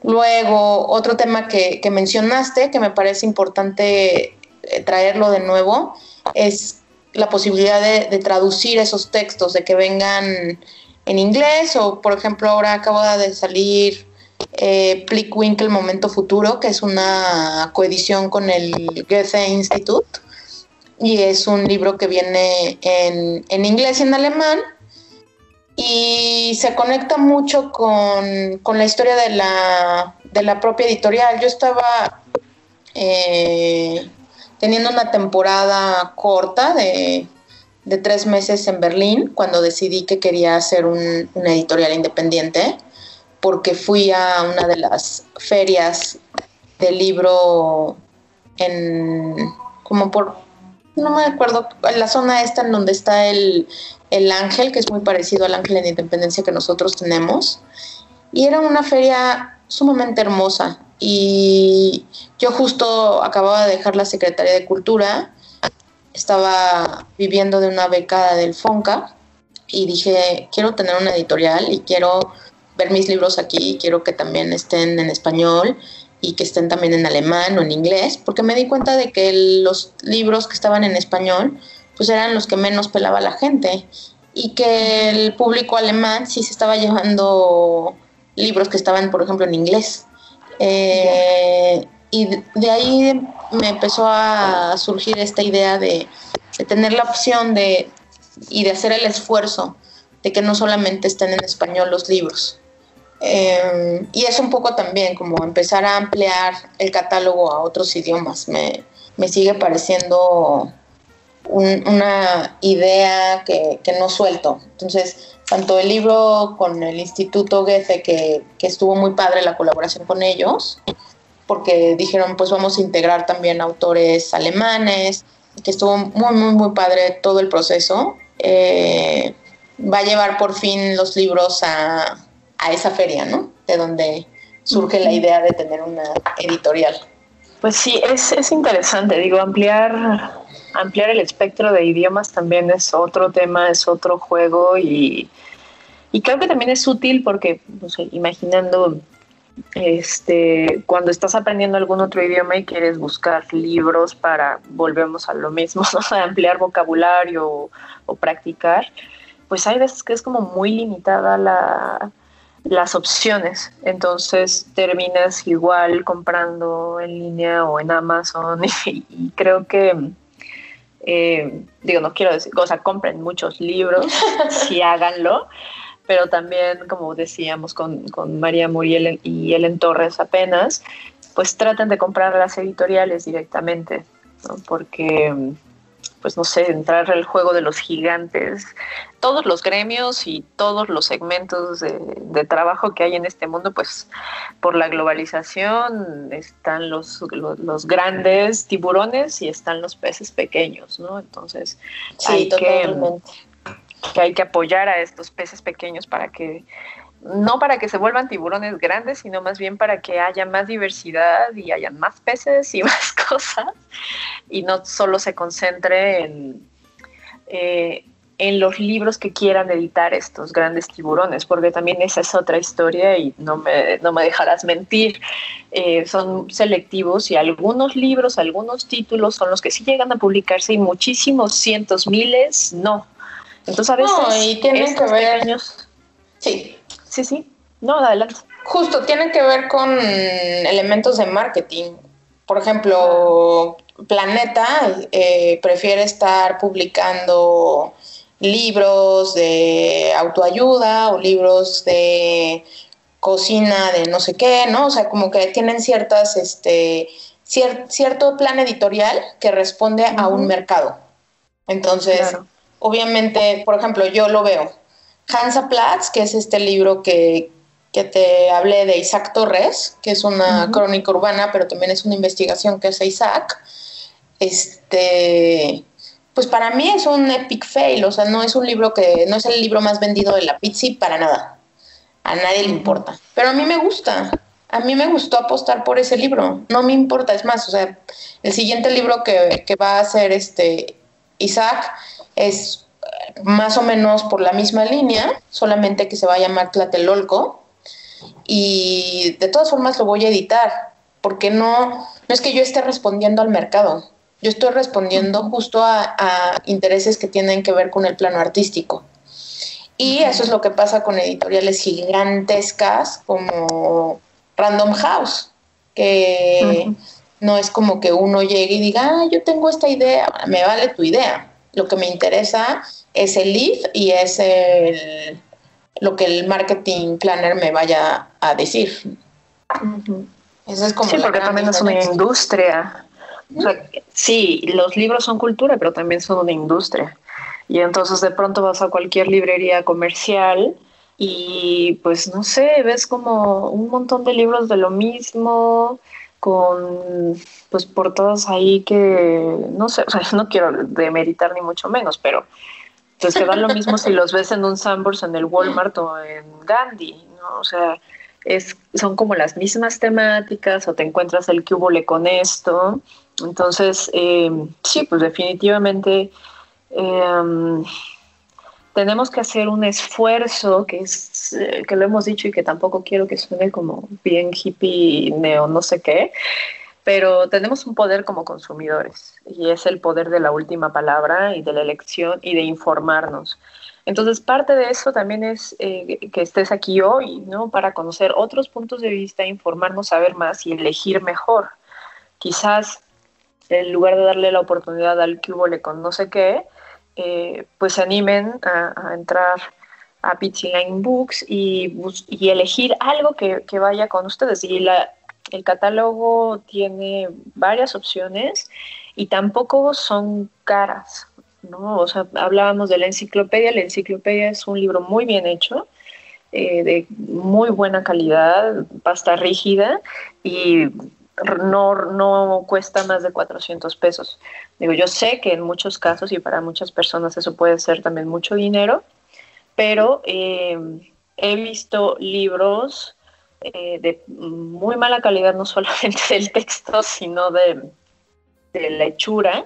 Luego, otro tema que, mencionaste, que me parece importante eh, traerlo de nuevo, es la posibilidad de, traducir esos textos, de que vengan en inglés o, por ejemplo, ahora acaba de salir eh, Plickwinkle Momento Futuro, que es una coedición con el Goethe Institut y es un libro que viene en, en inglés y en alemán y se conecta mucho con, la historia de la, de la, propia editorial. Yo estaba eh, teniendo una temporada corta de, tres meses en Berlín cuando decidí que quería hacer un, una editorial independiente porque fui a una de las ferias del libro en como por no me acuerdo la zona esta en donde está el, el Ángel, que es muy parecido al Ángel en Independencia que nosotros tenemos. Y era una feria sumamente hermosa. Y yo justo acababa de dejar la Secretaría de Cultura, estaba viviendo de una beca del FONCA y dije, quiero tener una editorial y quiero ver mis libros aquí, quiero que también estén en español y que estén también en alemán o en inglés, porque me di cuenta de que los libros que estaban en español pues eran los que menos pelaba la gente y que el público alemán sí se estaba llevando libros que estaban, por ejemplo, en inglés. Eh, y de, ahí me empezó a surgir esta idea de, tener la opción de y de hacer el esfuerzo de que no solamente estén en español los libros. Eh, y es un poco también como empezar a ampliar el catálogo a otros idiomas. Me, me sigue pareciendo una idea que, no suelto. Entonces, tanto el libro con el Instituto Goethe, que, estuvo muy padre la colaboración con ellos, porque dijeron, pues vamos a integrar también autores alemanes, que estuvo muy, muy, muy padre todo el proceso. Eh, va a llevar por fin los libros a, esa feria, ¿no? De donde surge la idea de tener una editorial. Pues sí, es, es interesante, digo, ampliar ampliar el espectro de idiomas también es otro tema, es otro juego y, creo que también es útil porque, no sé, imaginando este, cuando estás aprendiendo algún otro idioma y quieres buscar libros para, volvemos a lo mismo, ampliar vocabulario o, practicar, pues hay veces que es como muy limitada la, las opciones. Entonces terminas igual comprando en línea o en Amazon y, creo que, eh, digo, no quiero decir, o sea, compren muchos libros, sí háganlo, pero también, como decíamos con, María Muriel y Ellen Torres apenas, pues traten de comprar las editoriales directamente, porque, pues no sé, entrar al juego de los gigantes, todos los gremios y todos los segmentos de, trabajo que hay en este mundo, pues por la globalización están los, los, grandes tiburones y están los peces pequeños, ¿no? Entonces, hay que que hay que apoyar a estos peces pequeños para que, no para que se vuelvan tiburones grandes, sino más bien para que haya más diversidad y haya más peces y más cosas, y no solo se concentre en, eh, en los libros que quieran editar estos grandes tiburones, porque también esa es otra historia y no me, no me dejarás mentir. Eh, son selectivos y algunos libros, algunos títulos son los que sí llegan a publicarse y muchísimos cientos, miles, no. Entonces a veces no, y tienen que ver Sí. Sí, sí. No, adelante. Justo, tiene que ver con elementos de marketing. Por ejemplo, Planeta eh, prefiere estar publicando libros de autoayuda o libros de cocina de no sé qué, ¿no? O sea, como que tienen ciertas, este, cierto plan editorial que responde a un mercado. Entonces, obviamente, por ejemplo, yo lo veo. Hansa Platz, que es este libro que, te hablé de Isaac Torres, que es una crónica urbana, pero también es una investigación que hace Isaac. Este, pues para mí es un epic fail, o sea, no es un libro que, no es el libro más vendido de la pizza para nada. A nadie le importa. Pero a mí me gusta. A mí me gustó apostar por ese libro. No me importa, es más, o sea, el siguiente libro que, que va a hacer este Isaac es más o menos por la misma línea, solamente que se va a llamar Tlatelolco. Y de todas formas lo voy a editar, porque no, no es que yo esté respondiendo al mercado, yo estoy respondiendo justo a, intereses que tienen que ver con el plano artístico. Y eso es lo que pasa con editoriales gigantescas como Random House, que no es como que uno llegue y diga, ah, yo tengo esta idea, me vale tu idea. Lo que me interesa es el lead y es el, lo que el marketing planner me vaya a decir. Eso es como sí, porque también es una industria. sí, los libros son cultura, pero también son una industria. Y entonces de pronto vas a cualquier librería comercial y pues no sé, ves como un montón de libros de lo mismo, con pues portadas ahí que no sé, o sea, no quiero demeritar ni mucho menos, pero pues que da lo mismo si los ves en un Sambors en el Walmart o en Gandhi, ¿no? O sea, es, son como las mismas temáticas o te encuentras el que con esto. Entonces, eh, sí, pues definitivamente eh, tenemos que hacer un esfuerzo que es eh, que lo hemos dicho y que tampoco quiero que suene como bien hippie neo no sé qué pero tenemos un poder como consumidores y es el poder de la última palabra y de la elección y de informarnos. Entonces parte de eso también es eh, que estés aquí hoy no para conocer otros puntos de vista informarnos saber más y elegir mejor. Quizás en lugar de darle la oportunidad al que con no sé qué eh, pues se animen a, entrar a Line Books y, y elegir algo que, vaya con ustedes. Y la, el catálogo tiene varias opciones y tampoco son caras. ¿no? O sea, hablábamos de la enciclopedia. La enciclopedia es un libro muy bien hecho, eh, de muy buena calidad, pasta rígida y no, no cuesta más de 400 pesos. Digo, yo sé que en muchos casos y para muchas personas eso puede ser también mucho dinero, pero eh, he visto libros eh, de muy mala calidad, no solamente del texto, sino de, la hechura,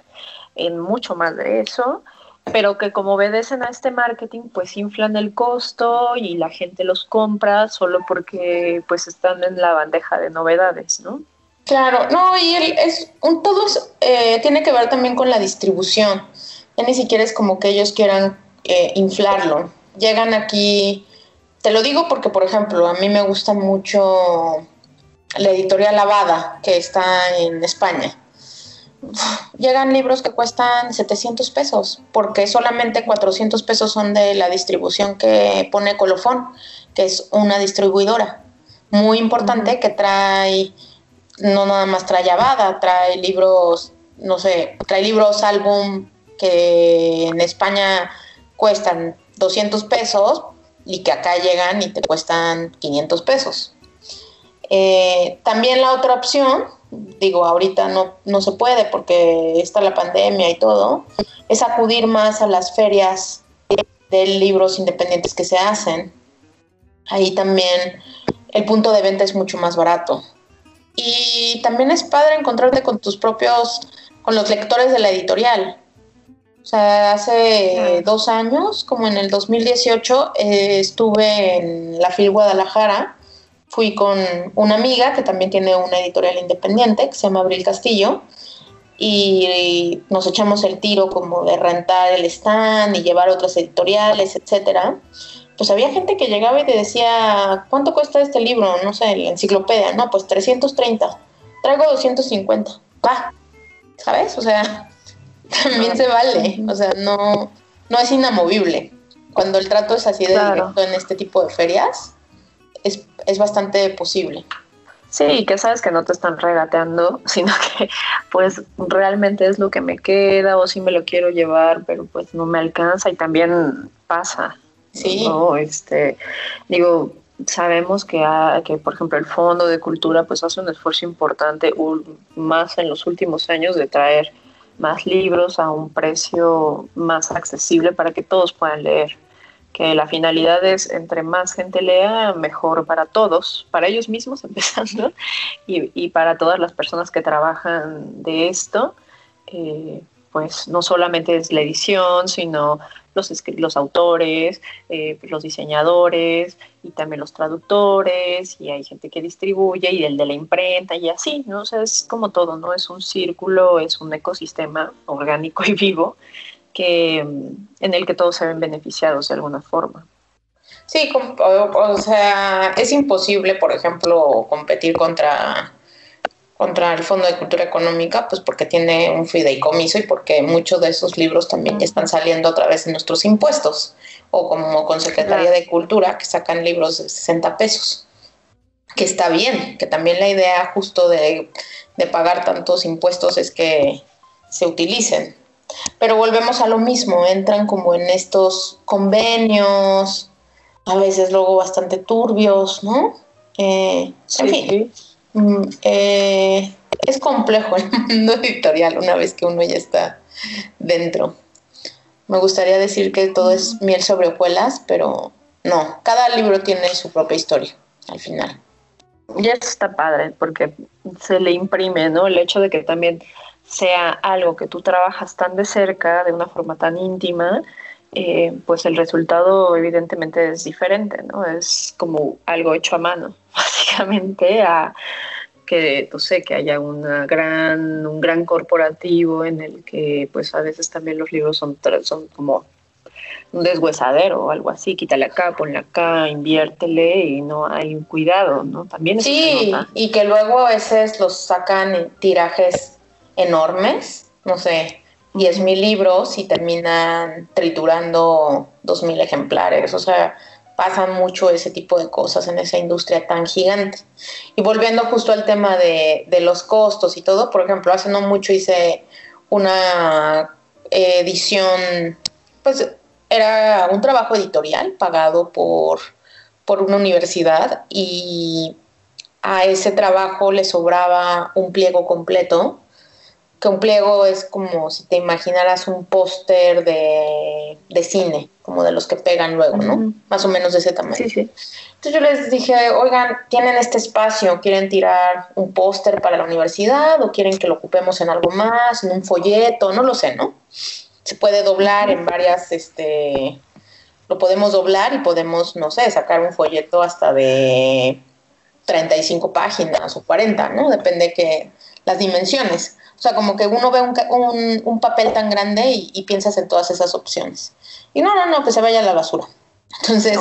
en mucho más de eso. pero que como obedecen a este marketing, pues inflan el costo y la gente los compra solo porque pues están en la bandeja de novedades, ¿no? Claro, no, y es un todo eh, tiene que ver también con la distribución. Ya ni siquiera es como que ellos quieran eh, inflarlo. Llegan aquí, te lo digo porque, por ejemplo, a mí me gusta mucho la editorial Lavada, que está en España. Llegan libros que cuestan 700 pesos, porque solamente 400 pesos son de la distribución que pone Colofón, que es una distribuidora. Muy importante que trae, no nada más trae llavada, trae libros, no sé, trae libros álbum que en España cuestan 200 pesos y que acá llegan y te cuestan 500 pesos. Eh, también la otra opción digo, ahorita no, no se puede porque está la pandemia y todo, es acudir más a las ferias de libros independientes que se hacen. Ahí también el punto de venta es mucho más barato. Y también es padre encontrarte con tus propios, con los lectores de la editorial. O sea, hace dos años, como en el 2018, eh, estuve en la FIL Guadalajara fui con una amiga que también tiene una editorial independiente que se llama Abril Castillo y nos echamos el tiro como de rentar el stand y llevar otras editoriales, etcétera. Pues había gente que llegaba y te decía, ¿cuánto cuesta este libro? No sé, la enciclopedia. No, pues 330. Traigo 250. Va. ¿Sabes? O sea, también se vale. O sea, no, no es inamovible. Cuando el trato es así de directo en este tipo de ferias, es, bastante posible. Sí, que sabes que no te están regateando, sino que pues realmente es lo que me queda o si me lo quiero llevar, pero pues no me alcanza y también pasa. Sí. Este, digo, sabemos que, que, por ejemplo, el Fondo de Cultura pues hace un esfuerzo importante, más en los últimos años, de traer más libros a un precio más accesible para que todos puedan leer. Que la finalidad es entre más gente lea, mejor para todos, para ellos mismos empezando, y, para todas las personas que trabajan de esto, eh, pues no solamente es la edición, sino los, los autores, eh, los diseñadores y también los traductores, y hay gente que distribuye, y el de la imprenta, y así, ¿no? O sea, es como todo, ¿no? Es un círculo, es un ecosistema orgánico y vivo que, en el que todos se ven beneficiados de alguna forma. Sí, o, sea, es imposible, por ejemplo, competir contra, contra el Fondo de Cultura Económica, pues porque tiene un fideicomiso y porque muchos de esos libros también están saliendo otra vez en nuestros impuestos, o como con Secretaría de Cultura, que sacan libros de 60 pesos, que está bien, que también la idea justo de, de pagar tantos impuestos es que se utilicen, pero volvemos a lo mismo, entran como en estos convenios, a veces luego bastante turbios, ¿no? Eh, en fin, mm, eh, es complejo el mundo editorial una vez que uno ya está dentro. Me gustaría decir que todo es miel sobre hojuelas, pero no, cada libro tiene su propia historia al final. Y eso está padre, porque se le imprime, ¿no? El hecho de que también sea algo que tú trabajas tan de cerca, de una forma tan íntima, eh, pues el resultado evidentemente es diferente, ¿no? Es como algo hecho a mano, básicamente, a que, no sé, que haya una gran, un gran corporativo en el que, pues a veces también los libros son, son como un deshuesadero o algo así, quítale acá, ponle acá, inviértele y no hay un cuidado, ¿no? También Sí, y que luego a veces los sacan en tirajes enormes, no sé, 10.000 mil libros y terminan triturando 2.000 mil ejemplares. O sea, pasan mucho ese tipo de cosas en esa industria tan gigante. Y volviendo justo al tema de, de los costos y todo, por ejemplo, hace no mucho hice una edición, pues era un trabajo editorial pagado por, por una universidad y a ese trabajo le sobraba un pliego completo que un pliego es como si te imaginaras un póster de, cine, como de los que pegan luego, ¿no? Más o menos de ese tamaño. Sí, sí. Entonces yo les dije, oigan, tienen este espacio, quieren tirar un póster para la universidad o quieren que lo ocupemos en algo más, en un folleto, no lo sé, ¿no? se puede doblar en varias, este, lo podemos doblar y podemos, no sé, sacar un folleto hasta de 35 páginas o 40, ¿no? Depende que las dimensiones. O sea, como que uno ve un, un, papel tan grande y, y, piensas en todas esas opciones. Y no, no, no, que se vaya a la basura. Entonces,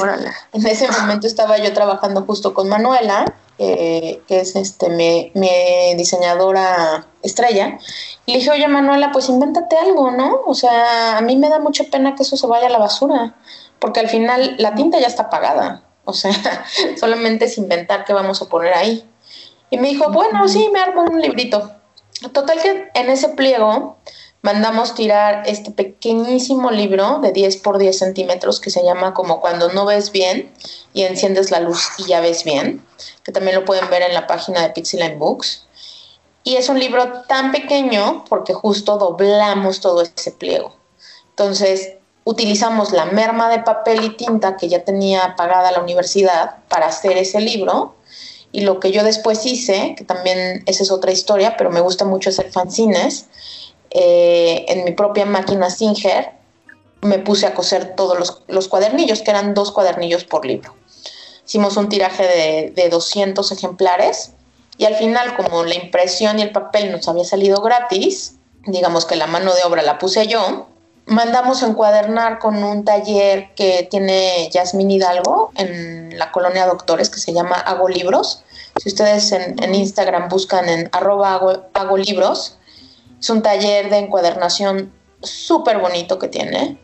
en ese momento estaba yo trabajando justo con Manuela, que es este mi, mi, diseñadora estrella, y le dije, oye Manuela, pues invéntate algo, ¿no? O sea, a mí me da mucha pena que eso se vaya a la basura, porque al final la tinta ya está pagada, o sea, solamente es inventar qué vamos a poner ahí. Y me dijo, bueno, sí, me armo un librito. Total que en ese pliego mandamos tirar este pequeñísimo libro de 10 por 10 centímetros que se llama como cuando no ves bien y enciendes la luz y ya ves bien, que también lo pueden ver en la página de Pixeline Books. Y es un libro tan pequeño porque justo doblamos todo ese pliego. Entonces, utilizamos la merma de papel y tinta que ya tenía pagada la universidad para hacer ese libro. Y lo que yo después hice, que también esa es otra historia, pero me gusta mucho hacer fanzines, eh, en mi propia máquina Singer, me puse a coser todos los, cuadernillos, que eran dos cuadernillos por libro. Hicimos un tiraje de, de 200 ejemplares y al final, como la impresión y el papel nos había salido gratis, digamos que la mano de obra la puse yo, mandamos a encuadernar con un taller que tiene Yasmín Hidalgo en la colonia Doctores, que se llama Hago Libros. Si ustedes en, Instagram buscan en arroba hago libros, es un taller de encuadernación súper bonito que tiene.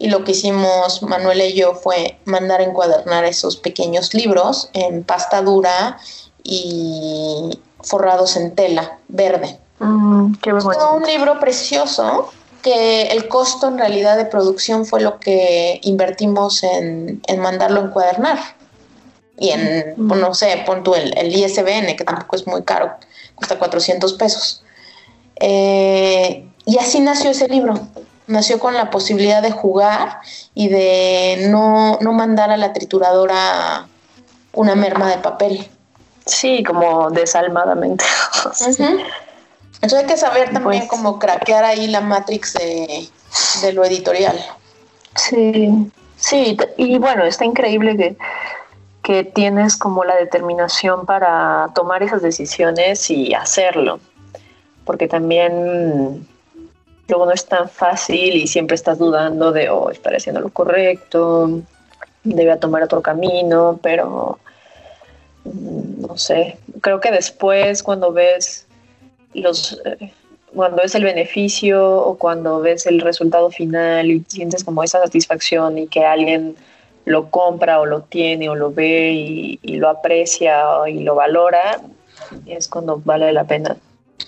Y lo que hicimos Manuel y yo fue mandar a encuadernar esos pequeños libros en pasta dura y forrados en tela verde. Mm, qué es un libro precioso que el costo en realidad de producción fue lo que invertimos en, mandarlo a encuadernar. Y en, mm. no sé, pon tú el, el ISBN, que tampoco es muy caro, cuesta 400 pesos. Eh, y así nació ese libro. Nació con la posibilidad de jugar y de no, mandar a la trituradora una merma de papel. Sí, como desalmadamente. Entonces hay que saber también pues cómo craquear ahí la matrix de, de, lo editorial. Sí, sí, y bueno, está increíble que, que tienes como la determinación para tomar esas decisiones y hacerlo porque también luego no es tan fácil y siempre estás dudando de, oh, estaré haciendo lo correcto, debe tomar otro camino, pero mm, no sé, creo que después cuando ves los... Eh, cuando ves el beneficio o cuando ves el resultado final y sientes como esa satisfacción y que alguien lo compra o lo tiene o lo ve y, y lo aprecia y lo valora, es cuando vale la pena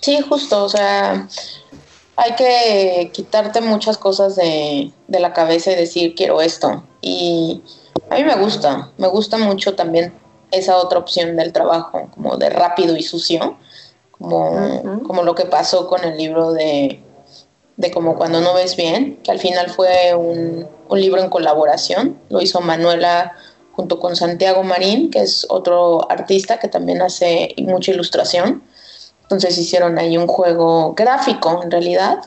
Sí, justo, o sea, hay que quitarte muchas cosas de, la cabeza y decir quiero esto. Y a mí me gusta, me gusta mucho también esa otra opción del trabajo, como de rápido y sucio, como, como lo que pasó con el libro de, de Como cuando no ves bien, que al final fue un, un libro en colaboración, lo hizo Manuela junto con Santiago Marín, que es otro artista que también hace mucha ilustración. Entonces hicieron ahí un juego gráfico en realidad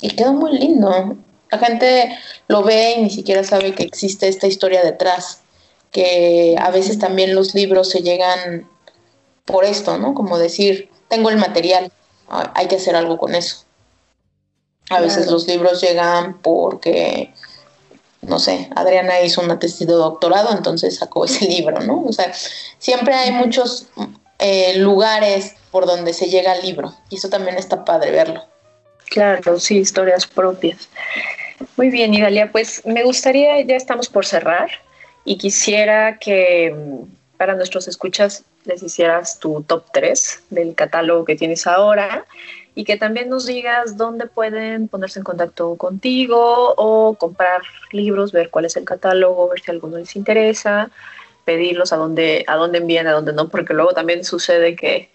y quedó muy lindo. La gente lo ve y ni siquiera sabe que existe esta historia detrás, que a veces también los libros se llegan por esto, ¿no? Como decir, tengo el material, hay que hacer algo con eso. A veces los libros llegan porque, no sé, Adriana hizo una tesis de doctorado, entonces sacó ese libro, ¿no? O sea, siempre hay muchos eh, lugares por donde se llega al libro. Y eso también está padre verlo. Claro, sí, historias propias. Muy bien, Idalia, pues me gustaría, ya estamos por cerrar y quisiera que para nuestros escuchas les hicieras tu top 3 del catálogo que tienes ahora y que también nos digas dónde pueden ponerse en contacto contigo o comprar libros, ver cuál es el catálogo, ver si alguno les interesa, pedirlos a dónde, a dónde envían, a dónde no, porque luego también sucede que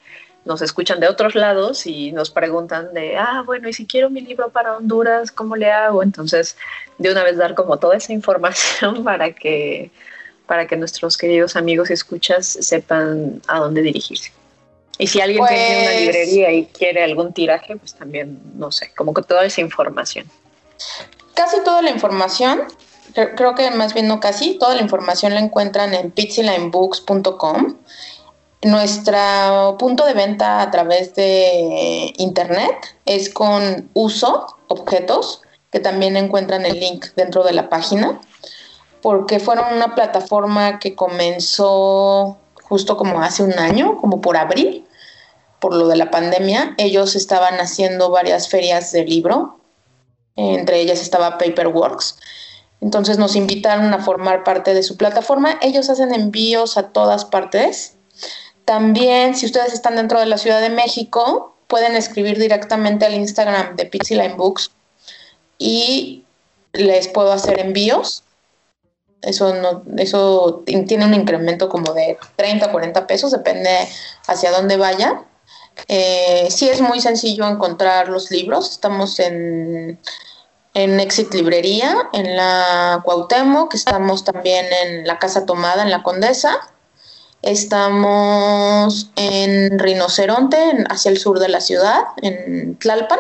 nos escuchan de otros lados y nos preguntan de, ah, bueno, y si quiero mi libro para Honduras, ¿cómo le hago? Entonces, de una vez dar como toda esa información para que, para que nuestros queridos amigos y escuchas sepan a dónde dirigirse. Y si alguien tiene una pues librería y quiere algún tiraje, pues también, no sé, como que toda esa información. Casi toda la información, creo que más bien no casi, toda la información la encuentran en pizzilinebooks.com. Nuestro punto de venta a través de internet es con uso, objetos, que también encuentran el link dentro de la página, porque fueron una plataforma que comenzó justo como hace un año, como por abril, por lo de la pandemia. Ellos estaban haciendo varias ferias de libro, entre ellas estaba Paperworks. Entonces nos invitaron a formar parte de su plataforma. Ellos hacen envíos a todas partes. También, si ustedes están dentro de la Ciudad de México, pueden escribir directamente al Instagram de Pixie Line Books y les puedo hacer envíos. Eso, no, eso tiene un incremento como de 30 o 40 pesos, depende hacia dónde vaya. Eh, sí es muy sencillo encontrar los libros. Estamos en, en Exit Librería, en la Cuauhtémoc, estamos también en la Casa Tomada, en la Condesa. Estamos en Rinoceronte, hacia el sur de la ciudad, en Tlalpan.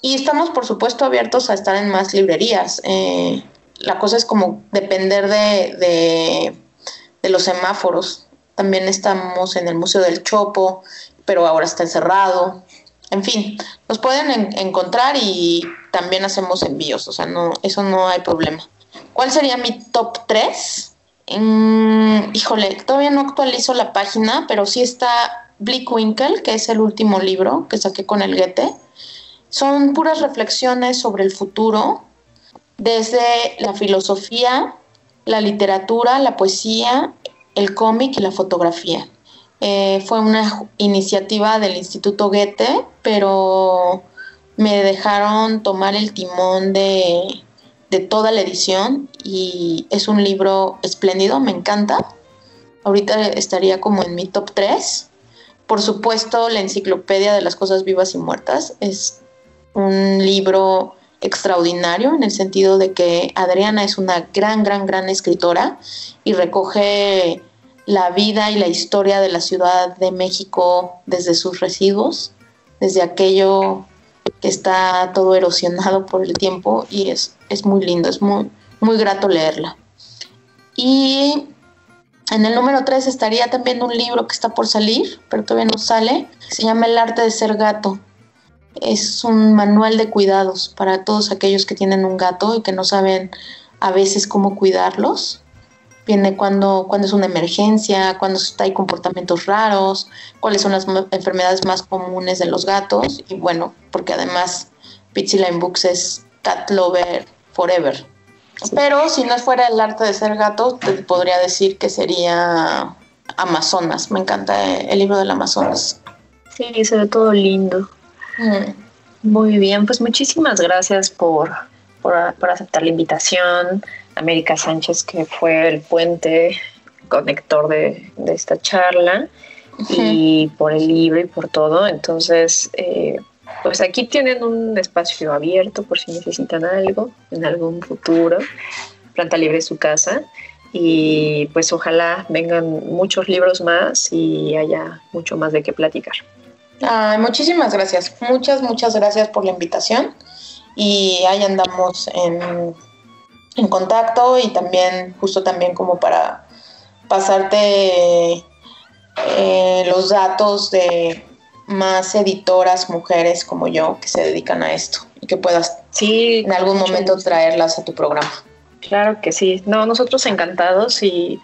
Y estamos, por supuesto, abiertos a estar en más librerías. Eh, la cosa es como depender de, de, los semáforos. También estamos en el Museo del Chopo, pero ahora está encerrado. En fin, nos pueden encontrar y también hacemos envíos, o sea, no, eso no hay problema. ¿Cuál sería mi top 3? híjole, todavía no actualizo la página, pero sí está Blickwinkel, que es el último libro que saqué con el Goethe son puras reflexiones sobre el futuro, desde la filosofía, la literatura, la poesía, el cómic y la fotografía. Eh, fue una iniciativa del Instituto Goethe, pero me dejaron tomar el timón de, de toda la edición y es un libro espléndido, me encanta. Ahorita estaría como en mi top 3. Por supuesto, la enciclopedia de las cosas vivas y muertas es un libro extraordinario en el sentido de que Adriana es una gran, gran, gran escritora y recoge la vida y la historia de la Ciudad de México desde sus residuos, desde aquello que está todo erosionado por el tiempo y es, es muy lindo, es muy, muy grato leerla. Y en el número 3 estaría también un libro que está por salir, pero todavía no sale, se llama El arte de ser gato es un manual de cuidados para todos aquellos que tienen un gato y que no saben a veces cómo cuidarlos. Viene cuando, cuando es una emergencia, cuando hay comportamientos raros, cuáles son las enfermedades más comunes de los gatos. Y bueno, porque además Pitsy Line Books es cat lover forever. Pero si no fuera el arte de ser gato, te podría decir que sería Amazonas. Me encanta el libro del Amazonas. Sí, se ve todo lindo. Muy bien, pues muchísimas gracias por, por, aceptar la invitación. América Sánchez, que fue el puente conector de, esta charla, y por el libro y por todo. Entonces, eh, pues aquí tienen un espacio abierto por si necesitan algo en algún futuro. Planta Libre su casa. Y pues ojalá vengan muchos libros más y haya mucho más de qué platicar muchísimas gracias, muchas, muchas gracias por la invitación. Y ahí andamos en, contacto y también, justo también como para pasarte eh, los datos de más editoras mujeres como yo que se dedican a esto y que puedas sí, en algún momento traerlas a tu programa. Claro que sí, no, nosotros encantados y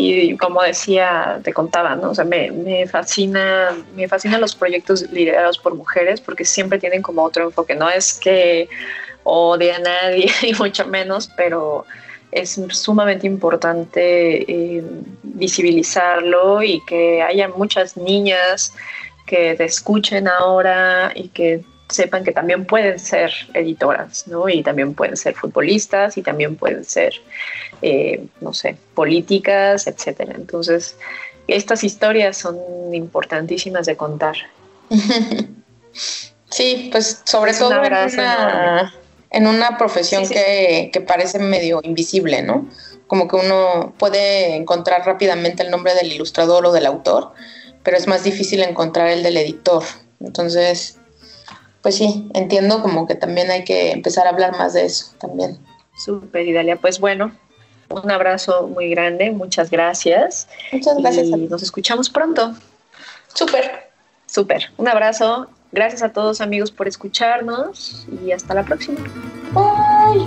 y como decía, te contaba, ¿no? O sea, me, me fascina, me fascinan los proyectos liderados por mujeres porque siempre tienen como otro enfoque. No es que odie a nadie, y mucho menos, pero es sumamente importante eh, visibilizarlo y que haya muchas niñas que te escuchen ahora y que sepan que también pueden ser editoras, ¿no? Y también pueden ser futbolistas y también pueden ser, eh, no sé, políticas, etcétera. Entonces, estas historias son importantísimas de contar. Sí, pues sobre todo en una, profesión Que, que parece medio invisible, ¿no? Como que uno puede encontrar rápidamente el nombre del ilustrador o del autor, pero es más difícil encontrar el del editor. Entonces, pues sí, entiendo como que también hay que empezar a hablar más de eso también. Súper, Idalia. Pues bueno, un abrazo muy grande, muchas gracias. Muchas gracias. Y nos escuchamos pronto. Súper. Súper. Un abrazo. Gracias a todos amigos por escucharnos y hasta la próxima. Bye.